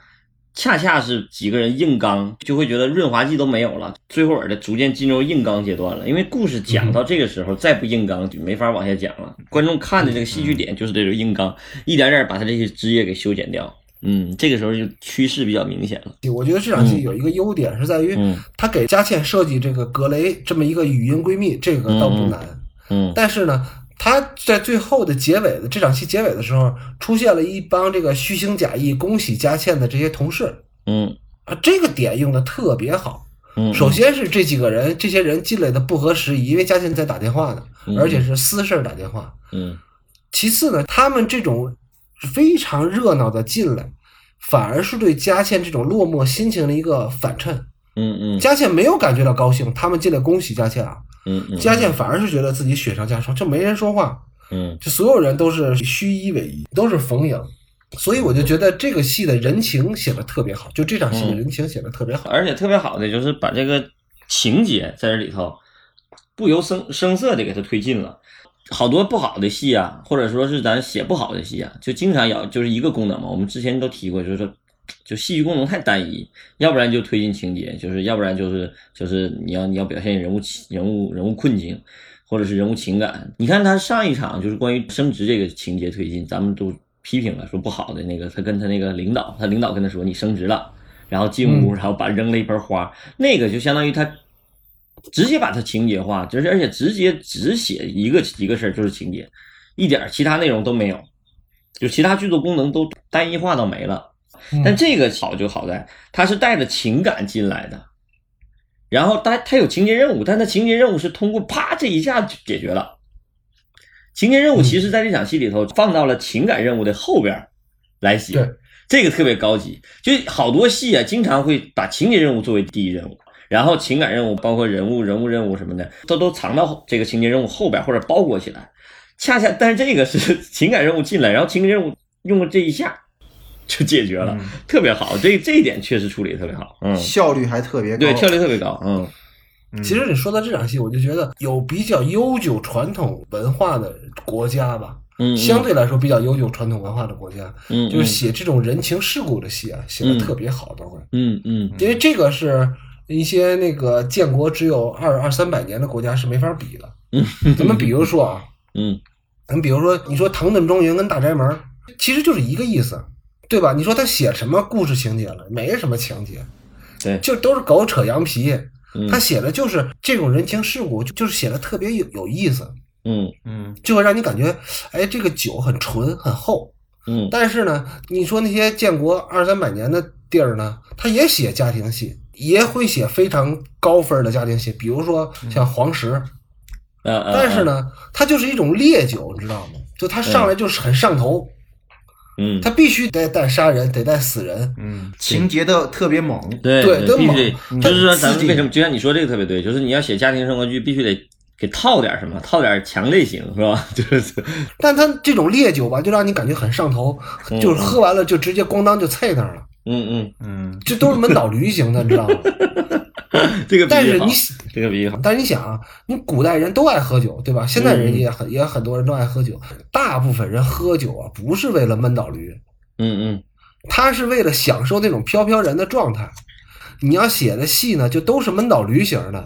恰恰是几个人硬刚，就会觉得润滑剂都没有了，最后的逐渐进入硬刚阶段了。因为故事讲到这个时候，再不硬刚就没法往下讲了。观众看的这个戏剧点就是这种硬刚，一点点把他这些枝叶给修剪掉。嗯，这个时候就趋势比较明显了。我觉得这场戏有一个优点是在于嗯，他给佳倩设计这个格雷这么一个语音闺蜜，这个倒不难。嗯但是呢，他在最后的结尾的这场戏结尾的时候，出现了一帮这个虚情假意恭喜佳倩的这些同事嗯啊，这个点用的特别好。嗯，首先是这几个人，这些人进来的不合时宜，因为佳倩在打电话呢，嗯而且是私事儿打电话。嗯其次呢，他们这种非常热闹的进来，反而是对佳倩这种落寞心情的一个反衬。嗯嗯佳倩没有感觉到高兴，他们进来恭喜佳倩啊，嗯嗯，佳倩反而是觉得自己雪上加霜，就没人说话，嗯就所有人都是虚一为一，都是逢迎。所以我就觉得这个戏的人情写的特别好，就这场戏的人情写的特别好。而且特别好的就是把这个情节在这里头不由声声色的给它推进了。好多不好的戏啊，或者说是咱写不好的戏啊，就经常要就是一个功能嘛。我们之前都提过，就是说，就戏剧功能太单一，要不然就推进情节，就是要不然就是就是你要你要表现人物人物人物困境，或者是人物情感。你看他上一场就是关于升职这个情节推进，咱们都批评了，说不好的那个，他跟他那个领导，他领导跟他说你升职了。然后进屋，嗯然后把扔了一盆花，那个就相当于他直接把它情节化，就是而且直接只写一个一个事儿就是情节，一点其他内容都没有，就其他剧作功能都单一化到没了。但这个好就好在它是带着情感进来的，然后它它有情节任务，但它情节任务是通过啪这一下就解决了。情节任务其实在这场戏里头放到了情感任务的后边儿来写，这个特别高级。就好多戏啊，经常会把情节任务作为第一任务，然后情感任务包括人物、人物任务什么的，都都藏到这个情节任务后边或者包裹起来。恰恰，但是这个是 情感任务进来，然后情节任务用了这一下就解决了，嗯特别好。这这一点确实处理的特别好，嗯，效率还特别高。对，效率特别高，嗯嗯其实你说到这场戏，我就觉得有比较悠久传统文化的国家吧，嗯，相对来说比较悠久传统文化的国家，嗯，就是写这种人情世故的戏啊，写的特别好，都会。嗯嗯因为这个是一些那个建国只有二二三百年的国家是没法比的。嗯，咱们比如说啊，嗯咱们比如说，你说唐顿庄园跟大宅门，其实就是一个意思，对吧？你说他写什么故事情节了？没什么情节，对，就都是狗扯羊皮。嗯他写的就是这种人情世故，就就是写的特别有有意思，嗯嗯就会让你感觉，哎，这个酒很纯很厚。嗯但是呢，你说那些建国二三百年的地儿呢，他也写家庭戏，也会写非常高分的家庭戏，比如说像黄石。嗯嗯，但是，呢，它就是一种烈酒，你知道吗？就它上来就是很上头，嗯，它必须得带杀人，得带死人。嗯，情节的特别猛。对对都猛必须得，嗯就是说咱们为什么就像你说这个特别对，就是你要写家庭生活剧，必须得给套点什么，套点强类型是吧？就是，但它这种烈酒吧，就让你感觉很上头，嗯就是喝完了就直接咣当就啐那儿了，嗯嗯，嗯。这都是闷倒驴型的，你知道吗？这个但是你，这个比喻好，但是你想啊，你古代人都爱喝酒，对吧？现在人也很也很多人都爱喝酒，大部分人喝酒啊，不是为了闷倒驴，嗯嗯。他是为了享受那种飘飘然的状态。你要写的戏呢，就都是闷倒驴型的，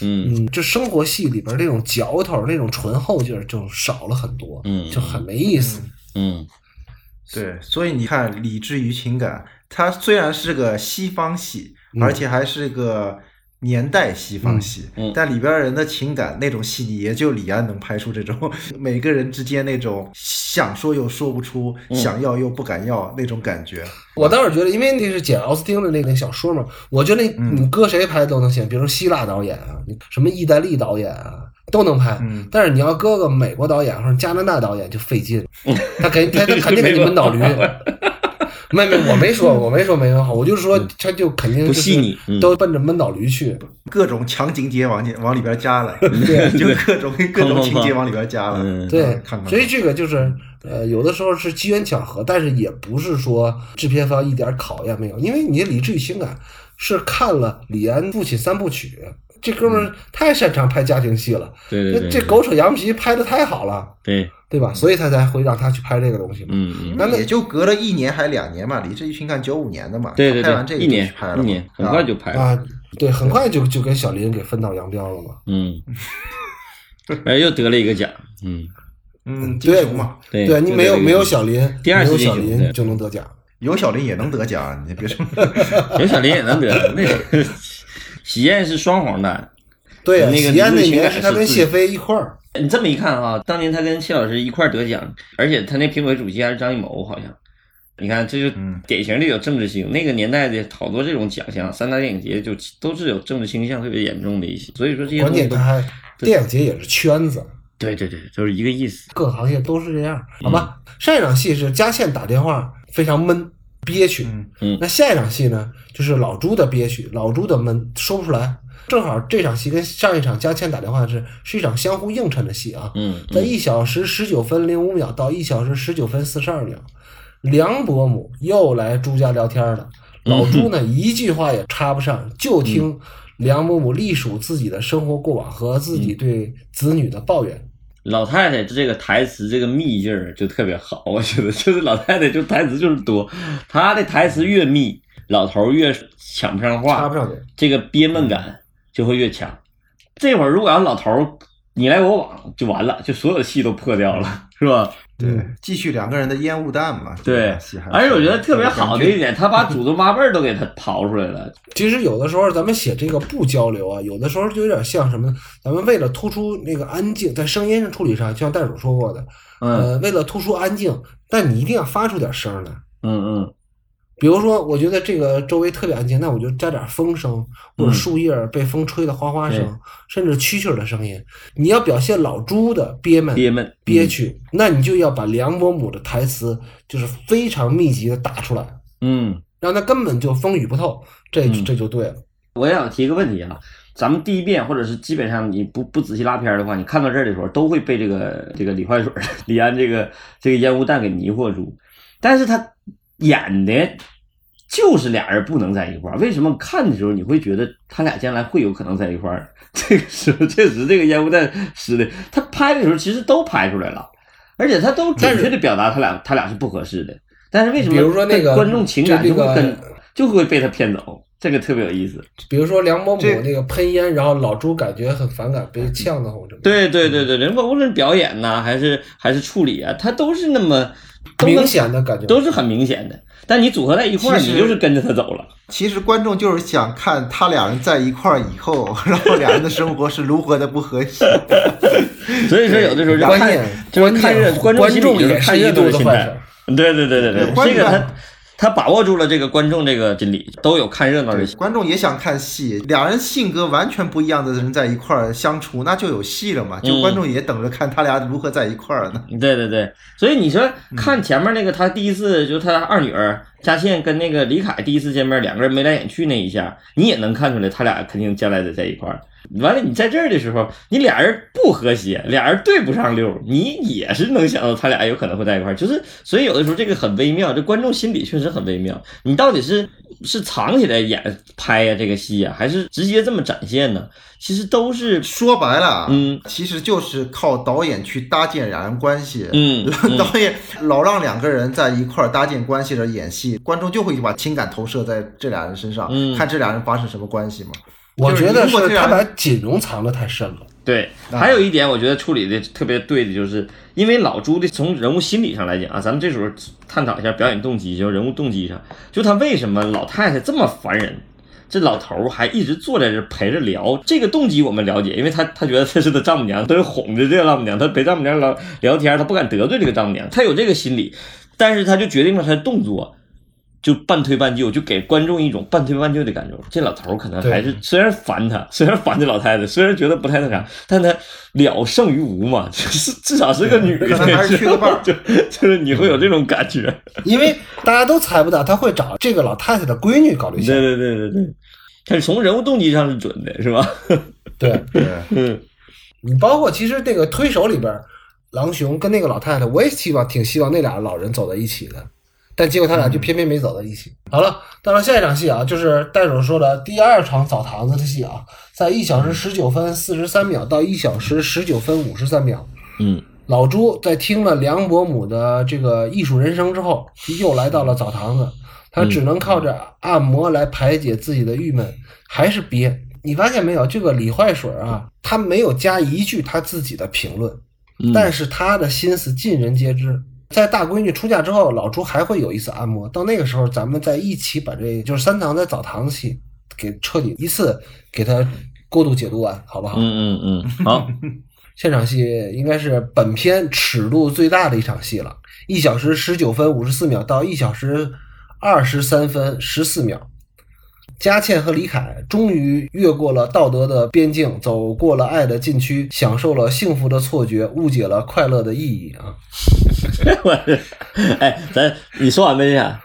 嗯。嗯，这生活戏里边那种嚼头、那种醇厚劲儿就少了很多，嗯。就很没意思。嗯。对，所以你看，理智与情感，它虽然是个西方戏，嗯而且还是个年代西方戏，嗯嗯但里边人的情感那种细腻，也就李安能拍出这种 每个人之间那种想说又说不出，嗯想要又不敢要那种感觉。我倒是觉得，因为那是简·奥斯汀的那个小说嘛，我觉得你搁谁拍都能行，比如说希腊导演啊，你什么意大利导演啊都能拍。嗯但是你要搁个美国导演或者加拿大导演就费劲，他肯他他肯定给你闷倒驴。没没，我没说，我没说没有好，我就是说他就肯定就是不细腻嗯都奔着闷倒驴去。各种强情节往里往里边加了，对 就各种各种情节往里边加了。嗯对看，看所以这个就是呃，有的时候是机缘巧合，但是也不是说制片方一点考验没有，因为你的理智与情感是看了李安父亲三部曲，这哥们儿太擅长拍家庭戏了，这对对对，这狗扯羊皮拍的太好了，对，对吧？所以他才会让他去拍这个东西嘛。嗯嗯，那那也就隔了一年还两年嘛，《理智与情感》九五年的嘛，对对他拍完这一年去拍了，一年很快就拍了，啊，对，很快就就跟小林给分道扬镳了嘛。嗯，哎，又得了一个奖，嗯，嗯，金对嘛，对，对你没有没有小林，第二没有小林就能得奖。有小林也能得奖，你别说。有小林也能得，那个喜宴是双黄蛋。对呀，那个喜宴那年他跟谢飞一块儿。你这么一看啊，当年他跟谢老师一块儿得奖，而且他那评委主席还是张艺谋，好像。你看，这就嗯典型的有政治性。那个年代的好多这种奖项，三大电影节就都是有政治倾向特别严重的一些。所以说这些关东西都键他还电影节也是圈子，对对对，就是一个意思。各个行业都是这样，好吧？上一场戏是佳倩打电话，非常闷憋屈。嗯嗯那下一场戏呢，就是老朱的憋屈，老朱的闷，说不出来。正好这场戏跟上一场佳倩打电话是是一场相互映衬的戏啊，嗯，在一小时十九分零五秒到一小时十九分四十二秒，梁伯母又来朱家聊天了。老朱呢，一句话也插不上，就听梁伯母隶属自己的生活过往和自己对子女的抱怨。老太太这个台词这个密劲儿就特别好，我觉得就是老太太就台词就是多，她的台词越密，老头儿越抢不上话，插不上去。这个憋闷感就会越强。这会儿如果要老头儿你来我往，就完了，就所有戏都破掉了，是吧？对嗯，继续两个人的烟雾弹嘛。对而且我觉得特别好的一点，他把祖宗八辈儿都给他刨出来了。其实有的时候咱们写这个不交流啊，有的时候就有点像什么？咱们为了突出那个安静，在声音上处理上，就像袋鼠说过的，嗯呃，为了突出安静，但你一定要发出点声来。嗯嗯，比如说，我觉得这个周围特别安静，那我就加点风声或者树叶被风吹的哗哗声，对甚至蛐蛐儿的声音。你要表现老朱的憋闷、憋闷憋屈，那你就要把梁伯母的台词就是非常密集的打出来，嗯，让他根本就风雨不透，这嗯。这就对了。我也想提一个问题啊，咱们第一遍或者是基本上你不不仔细拉片儿的话，你看到这儿的时候都会被这个这个李坏水 李安这个这个烟雾弹给迷惑住，但是他演的就是俩人不能在一块儿，为什么看的时候你会觉得他俩将来会有可能在一块儿？这个时候确实这个烟雾弹使的，他拍的时候其实都拍出来了，而且他都准确的表达他俩他俩是不合适的，但是为什么比如说那个观众情感就这个就会跟就会被他骗走？这个特别有意思。比如说梁伯母那个喷烟，然后老朱感觉很反感，被呛得慌。对对对对，人不无论表演呐，还是还是处理啊，他都是那么明显的感觉都是很明显的。但你组合在一块儿，你就是跟着他走了。其实观众就是想看他俩人在一块儿以后，然后俩人的生活是如何的不和谐。所以说，有的时候就看就是看热关键观众心理就是观众也是看热一肚度的心态子坏事。对对对对对，观众这个他他把握住了这个观众这个心理，都有看热闹的心。观众也想看戏，两人性格完全不一样的人在一块儿相处，那就有戏了嘛。就嗯观众也等着看他俩如何在一块儿呢。对对对，所以你说嗯看前面那个他第一次就他二女儿佳倩跟那个李凯第一次见面，两个人眉来眼去那一下，你也能看出来他俩肯定将来得在一块儿。完了，你在这儿的时候，你俩人不和谐，俩人对不上溜儿，你也是能想到他俩有可能会在一块儿。就是，所以有的时候这个很微妙，这观众心理确实很微妙。你到底是是藏起来演拍呀、这个戏呀、还是直接这么展现呢？其实都是，说白了啊，嗯其实就是靠导演去搭建两人关系。嗯，嗯导演老让两个人在一块儿搭建关系的演戏，观众就会把情感投射在这俩人身上，嗯看这俩人发生什么关系嘛。我觉得是如果他把锦荣藏得太深了。对，啊还有一点我觉得处理的特别对的，就是因为老朱的从人物心理上来讲啊，咱们这时候探讨一下表演动机，就人物动机上，就他为什么老太太这么烦人，这老头儿还一直坐在这儿陪着聊，这个动机我们了解，因为他他觉得这是他丈母娘，他是哄着这个丈母娘，他陪丈母娘聊聊天，他不敢得罪这个丈母娘，他有这个心理，但是他就决定了他的动作。就半推半就，就给观众一种半推半就的感觉。这老头儿可能还是虽然烦他，虽然烦这老太太，虽然觉得不太那啥，但他了胜于无嘛，就是至少是个女的，还是缺个伴儿 就就是你会有这种感觉。因为大家都猜不到他会找这个老太太的闺女搞对象对。对对对对，但是从人物动机上是准的，是吧？对对，嗯你包括其实那个推手里边，狼雄跟那个老太太，我也希望挺希望那俩老人走在一起的，但结果他俩就偏偏没走到一起。好了，到了下一场戏啊，就是戴总说的第二场澡堂子的戏啊，在一小时十九分四十三秒到一小时十九分五十三秒。嗯老朱在听了梁伯母的这个艺术人生之后，又来到了澡堂子，他只能靠着按摩来排解自己的郁闷，还是憋。你发现没有？这个李坏水啊，他没有加一句他自己的评论，嗯，但是他的心思尽人皆知。在大闺女出嫁之后，老朱还会有一次按摩，到那个时候，咱们再一起把这就是三堂的澡堂戏给彻底一次给他过度解读完，好不好？嗯嗯嗯，好，现场戏应该是本片尺度最大的一场戏了，一小时十九分五十四秒到一小时二十三分十四秒。佳倩和李凯终于越过了道德的边境，走过了爱的禁区，享受了幸福的错觉，误解了快乐的意义啊！我 哎，咱你说完没呀？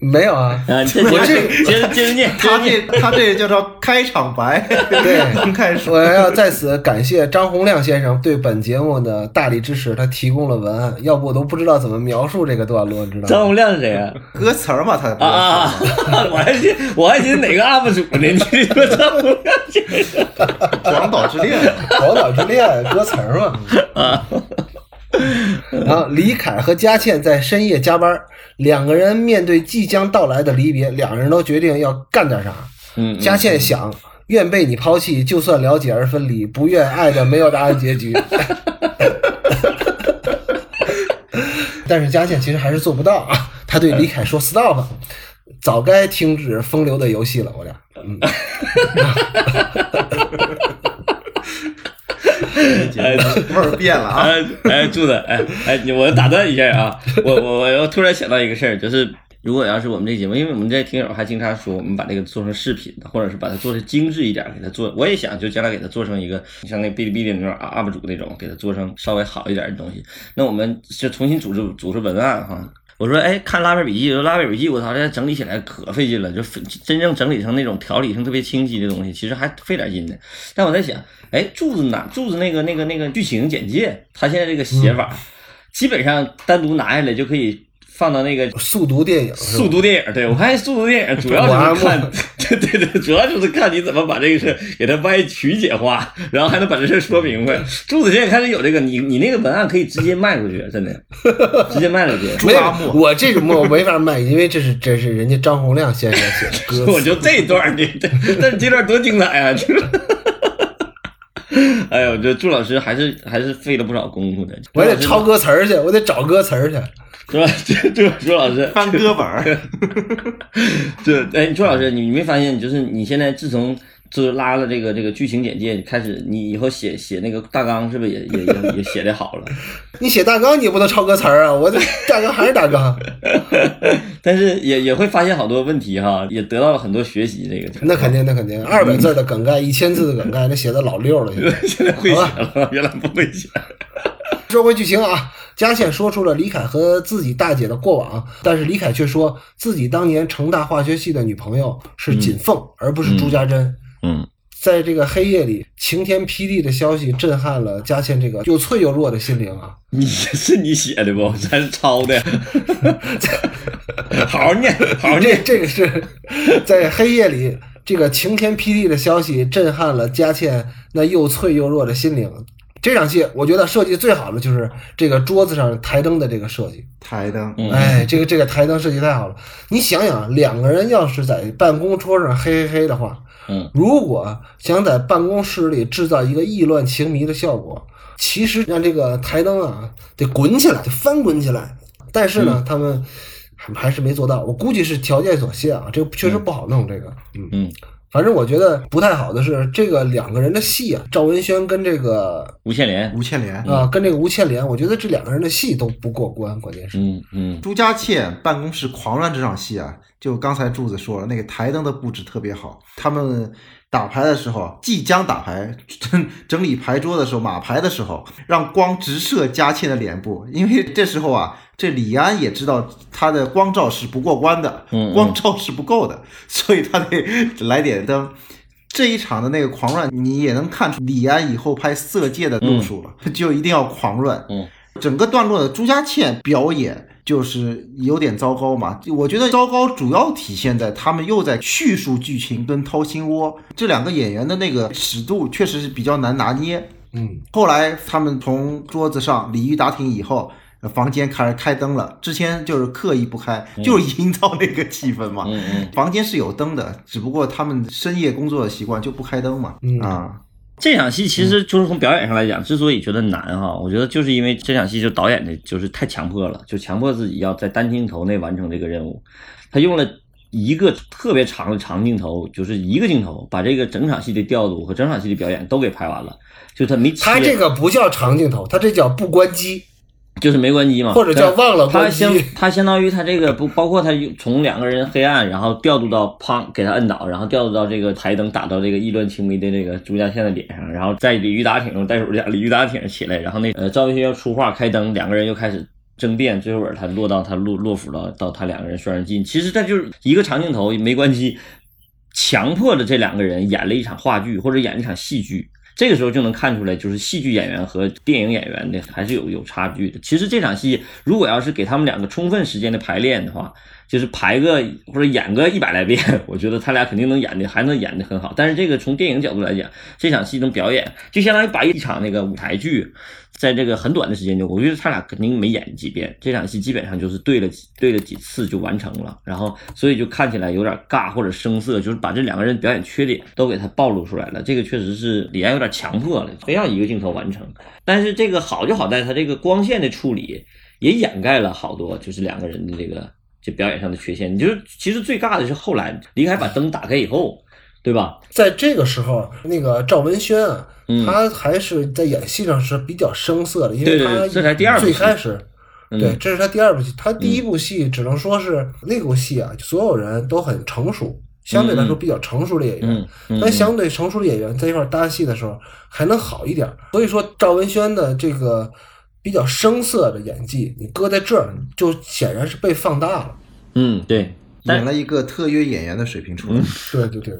没有啊，啊，接我这接接着接着念，接他。这他这叫做开场白，对。我要在此感谢张洪亮先生对本节目的大力支持，他提供了文案，要不我都不知道怎么描述这个段落，你知道吗？张洪亮是谁啊？歌词儿嘛，他不啊啊啊！我还寻我还寻思哪个 UP 主呢？你说张洪亮先生广岛之恋，广岛之恋歌词儿嘛。啊？然后李凯和佳倩在深夜加班，两个人面对即将到来的离别，两人都决定要干点啥。嗯，佳倩想，愿被你抛弃，就算了解而分离，不愿爱的没有答案结局。但是佳倩其实还是做不到啊，她对李凯说 “stop”，早该停止风流的游戏了。我俩，嗯，哎味儿变了啊！哎哎，柱子，哎哎，我打断一下啊，我我我我突然想到一个事儿，就是如果要是我们这节目，因为我们这听友还经常说，我们把这个做成视频的，或者是把它做的精致一点，给它做，我也想就将来给它做成一个像那哔哩哔哩那种 UP 主那种，给它做成稍微好一点的东西。那我们就重新组织组织文案哈。我说，哎，看拉面笔记，拉面笔记，我操，这整理起来可费劲了，就真正整理成那种条理性特别清晰的东西，其实还费点劲的。但我在想，哎，柱子哪？柱子那个那个那个剧情简介，他现在这个写法，基本上单独拿下来就可以。放到那个速读电影，速读电影，对我发现速读电影主要就是 看，对对对，主要就是看你怎么把这个事给它歪曲解化，然后还能把这事说明白。朱子现在开始有这个，你你那个文案可以直接卖出去，真的，直接卖出去。没有，我这个我没法卖，因为这是这是人家张洪亮先生写的歌。我就这段你，但是这段多精彩啊！哎呦，这朱老师还是还是费了不少功夫的。我得抄歌词儿去，我得找歌词儿去。是吧？这这朱老师翻歌本儿，对，哎，朱老师，你你没发现，就是你现在自从就是拉了这个这个剧情简介开始，你以后写写那个大纲是不是也也也也写的好了？你写大纲你也不能抄歌词儿啊，我这大纲还是大纲。但是也也会发现好多问题哈，也得到了很多学习。这个那肯定那肯定，二百字的梗概，一千字的梗概，那写的老溜了。现在 会写了，原来不会写。说回剧情啊，佳倩说出了李凯和自己大姐的过往，但是李凯却说自己当年成大化学系的女朋友是锦凤，而不是朱家珍。嗯，在这个黑夜里，晴天霹雳的消息震撼了佳倩这个又脆又弱的心灵啊！你是你写的不？咱是抄的。好好念，好好念。这个是 在黑夜里，这个晴天霹雳的消息震撼了佳倩那又脆又弱的心灵。这场戏我觉得设计最好的就是这个桌子上台灯的这个设计。台灯，哎，这个这个台灯设计太好了。你想想，两个人要是在办公桌上嘿嘿嘿的话，嗯，如果想在办公室里制造一个意乱情迷的效果，其实让这个台灯啊得滚起来，得翻滚起来。但是呢，他们还还是没做到。我估计是条件所限啊，这个确实不好弄。这个，嗯嗯。反正我觉得不太好的是这个两个人的戏啊，赵文轩跟这个吴倩莲，吴倩莲啊，跟这个吴倩莲，我觉得这两个人的戏都不过关，关键是，嗯嗯，朱家倩办公室狂乱这场戏啊，就刚才柱子说了，那个台灯的布置特别好，他们。打牌的时候，即将打牌整整理牌桌的时候，码牌的时候，让光直射佳倩的脸部，因为这时候啊，这李安也知道他的光照是不过关的，光照是不够的，所以他得来点灯。这一场的那个狂乱，你也能看出李安以后拍《色戒》的路数了，就一定要狂乱。嗯，整个段落的朱家倩表演。就是有点糟糕嘛，我觉得糟糕主要体现在他们又在叙述剧情跟掏心窝这两个演员的那个尺度确实是比较难拿捏。嗯，后来他们从桌子上鲤鱼打挺以后，房间开始开灯了。之前就是刻意不开，就是营造那个气氛嘛。嗯嗯，房间是有灯的，只不过他们深夜工作的习惯就不开灯嘛。啊。这场戏其实就是从表演上来讲，之所以觉得难哈，我觉得就是因为这场戏就导演的就是太强迫了，就强迫自己要在单镜头内完成这个任务。他用了一个特别长的长镜头，就是一个镜头把这个整场戏的调度和整场戏的表演都给拍完了。就他没他这个不叫长镜头，他这叫不关机。就是没关机嘛，或者叫忘了关机。他 相他相当于他这个不包括他从两个人黑暗，然后调度到砰给他摁倒，然后调度到这个台灯打到这个意乱情迷的这个朱家倩的脸上，然后在鲤鱼打挺中袋鼠讲鲤鱼打挺起来，然后那呃赵云轩要出话开灯，两个人又开始争辩，最后尾他落到他落落伏到到他两个人双人进。其实他就是一个长镜头没关机，强迫着这两个人演了一场话剧或者演一场戏剧。这个时候就能看出来，就是戏剧演员和电影演员的还是有有差距的。其实这场戏如果要是给他们两个充分时间的排练的话，就是排个或者演个一百来遍，我觉得他俩肯定能演的还能演的很好。但是这个从电影角度来讲，这场戏能表演，就相当于把一场那个舞台剧。在这个很短的时间就，我觉得他俩肯定没演几遍，这场戏基本上就是对了对了几次就完成了，然后所以就看起来有点尬或者生涩，就是把这两个人表演缺点都给他暴露出来了。这个确实是李安有点强迫了，非要一个镜头完成。但是这个好就好在他这个光线的处理也掩盖了好多就是两个人的这个就表演上的缺陷。你就是其实最尬的是后来李凯把灯打开以后。对吧？在这个时候，那个赵文轩啊，他还是在演戏上是比较生涩的，因为他这才第二最开始对，这是他第二部戏。他第一部戏只能说是那部戏啊，所有人都很成熟，相对来说比较成熟的演员。但相对成熟的演员在一块搭戏的时候还能好一点。所以说赵文轩的这个比较生涩的演技，你搁在这儿就显然是被放大了。嗯，对。演了一个特约演员的水平出来，对对对，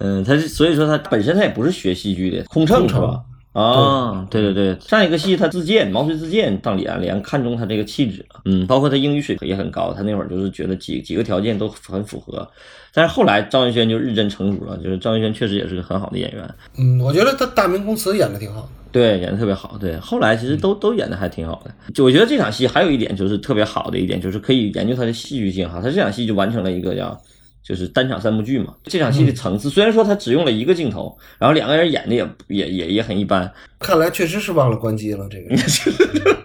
嗯，他是所以说他本身他也不是学戏剧的，空乘是吧？啊，对对对，上一个戏他自荐毛遂自荐当李安，李安看中他这个气质了，嗯，包括他英语水平也很高，他那会儿就是觉得几几个条件都很符合，但是后来赵文轩就日臻成熟了，就是赵文轩确实也是个很好的演员，嗯，我觉得他大明宫词演的挺好。对，演的特别好。对，后来其实都都演的还挺好的。就我觉得这场戏还有一点就是特别好的一点，就是可以研究它的戏剧性哈。他这场戏就完成了一个叫就是单场三部剧嘛。这场戏的层次虽然说他只用了一个镜头，然后两个人演的也也也也很一般。看来确实是忘了关机了这个。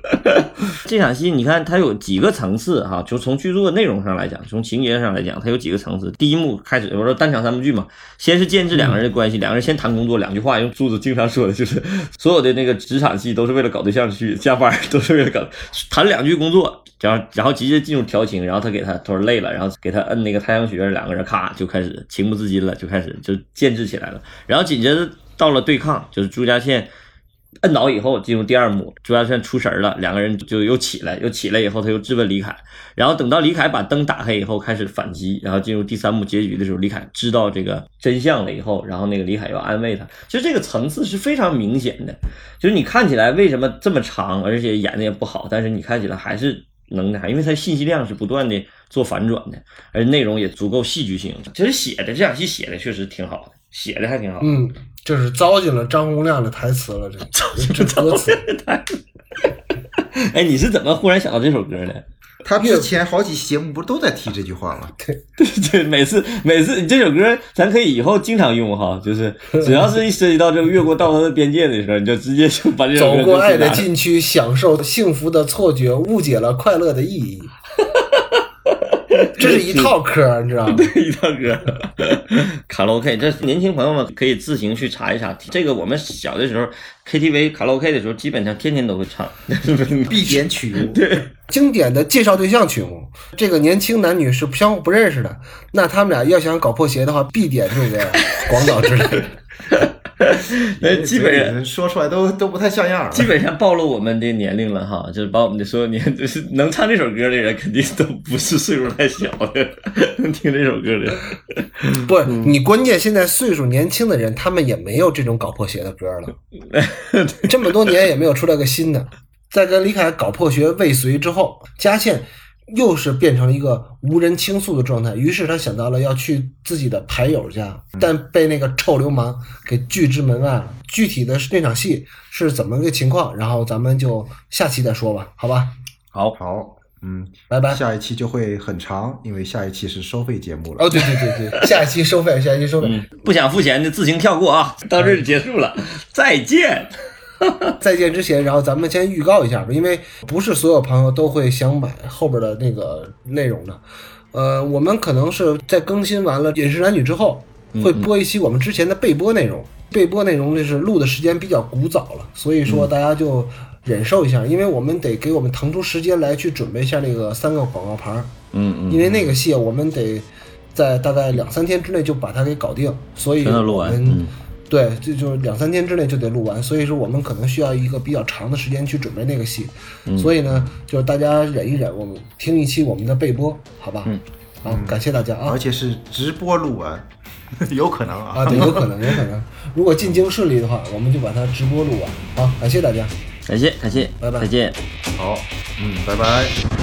这场戏你看它有几个层次哈，就从剧作内容上来讲，从情节上来讲，它有几个层次。第一幕开始我说单场三部剧嘛，先是建制两个人的关系，两个人先谈工作，两句话，用柱子经常说的就是所有的那个职场戏都是为了搞对象去加班，都是为了搞谈两句工作，然后然后直接进入调情，然后他给他他说累了，然后给他摁那个太阳穴，两个人咔就开始情不自禁了，就开始就建制起来了。然后紧接着到了对抗，就是朱家倩。摁倒以后，进入第二幕，朱家倩出神了，两个人就又起来，又起来以后，他又质问李凯，然后等到李凯把灯打开以后，开始反击，然后进入第三幕结局的时候，李凯知道这个真相了以后，然后那个李凯要安慰他，其实这个层次是非常明显的，就是你看起来为什么这么长，而且演的也不好，但是你看起来还是能那啥，因为它信息量是不断的做反转的，而内容也足够戏剧性，其实写的这场戏写的确实挺好的，写的还挺好，嗯。就是糟践了张洪亮的台词了，这 这歌词。哎，你是怎么忽然想到这首歌的？他之前好几期节目不是都在提这句话吗？对对对，每次每次你这首歌，咱可以以后经常用哈，就是 只要是一涉及到这个越过道德的边界的时候，你就直接就把这首歌。走过爱的禁区，享受幸福的错觉，误解了快乐的意义。这是一套歌，你知道吗？对，一套歌。卡拉 OK，这年轻朋友们可以自行去查一查。这个我们小的时候 KTV 卡拉 OK 的时候，基本上天天都会唱 必点曲目。对，经典的介绍对象曲目。这个年轻男女是相互不认识的，那他们俩要想搞破鞋的话，必点这个《广岛之泪》。那基本上说出来都都不太像样基本上暴露我们的年龄了哈，就是把我们的所有年，就是能唱这首歌的人，肯定都不是岁数太小的，能听这首歌的。不，你关键现在岁数年轻的人，他们也没有这种搞破鞋的歌了。这么多年也没有出来个新的。在跟李凯搞破鞋未遂之后，佳倩。又是变成了一个无人倾诉的状态，于是他想到了要去自己的牌友家，但被那个臭流氓给拒之门外了。具体的那场戏是怎么个情况？然后咱们就下期再说吧，好吧？好，好，嗯，拜拜。下一期就会很长，因为下一期是收费节目了。哦，对对对对，下一期收费，下一期收费，不想付钱的自行跳过啊！到这就结束了，再见。再见之前，然后咱们先预告一下吧，因为不是所有朋友都会想买后边的那个内容的。呃，我们可能是在更新完了《饮食男女》之后，会播一期我们之前的备播内容。备播内容就是录的时间比较古早了，所以说大家就忍受一下，因为我们得给我们腾出时间来去准备一下那个三个广告牌。嗯嗯。因为那个戏我们得在大概两三天之内就把它给搞定，所以我们。对，这就是两三天之内就得录完，所以说我们可能需要一个比较长的时间去准备那个戏，所以呢，就是大家忍一忍，我们听一期我们的备播，好吧？嗯，好，感谢大家啊！而且是直播录完，有可能啊？啊，对，有可能，有可能。如果进京顺利的话，我们就把它直播录完。好，感谢大家，感谢感谢，拜拜，再见。好，嗯，拜拜。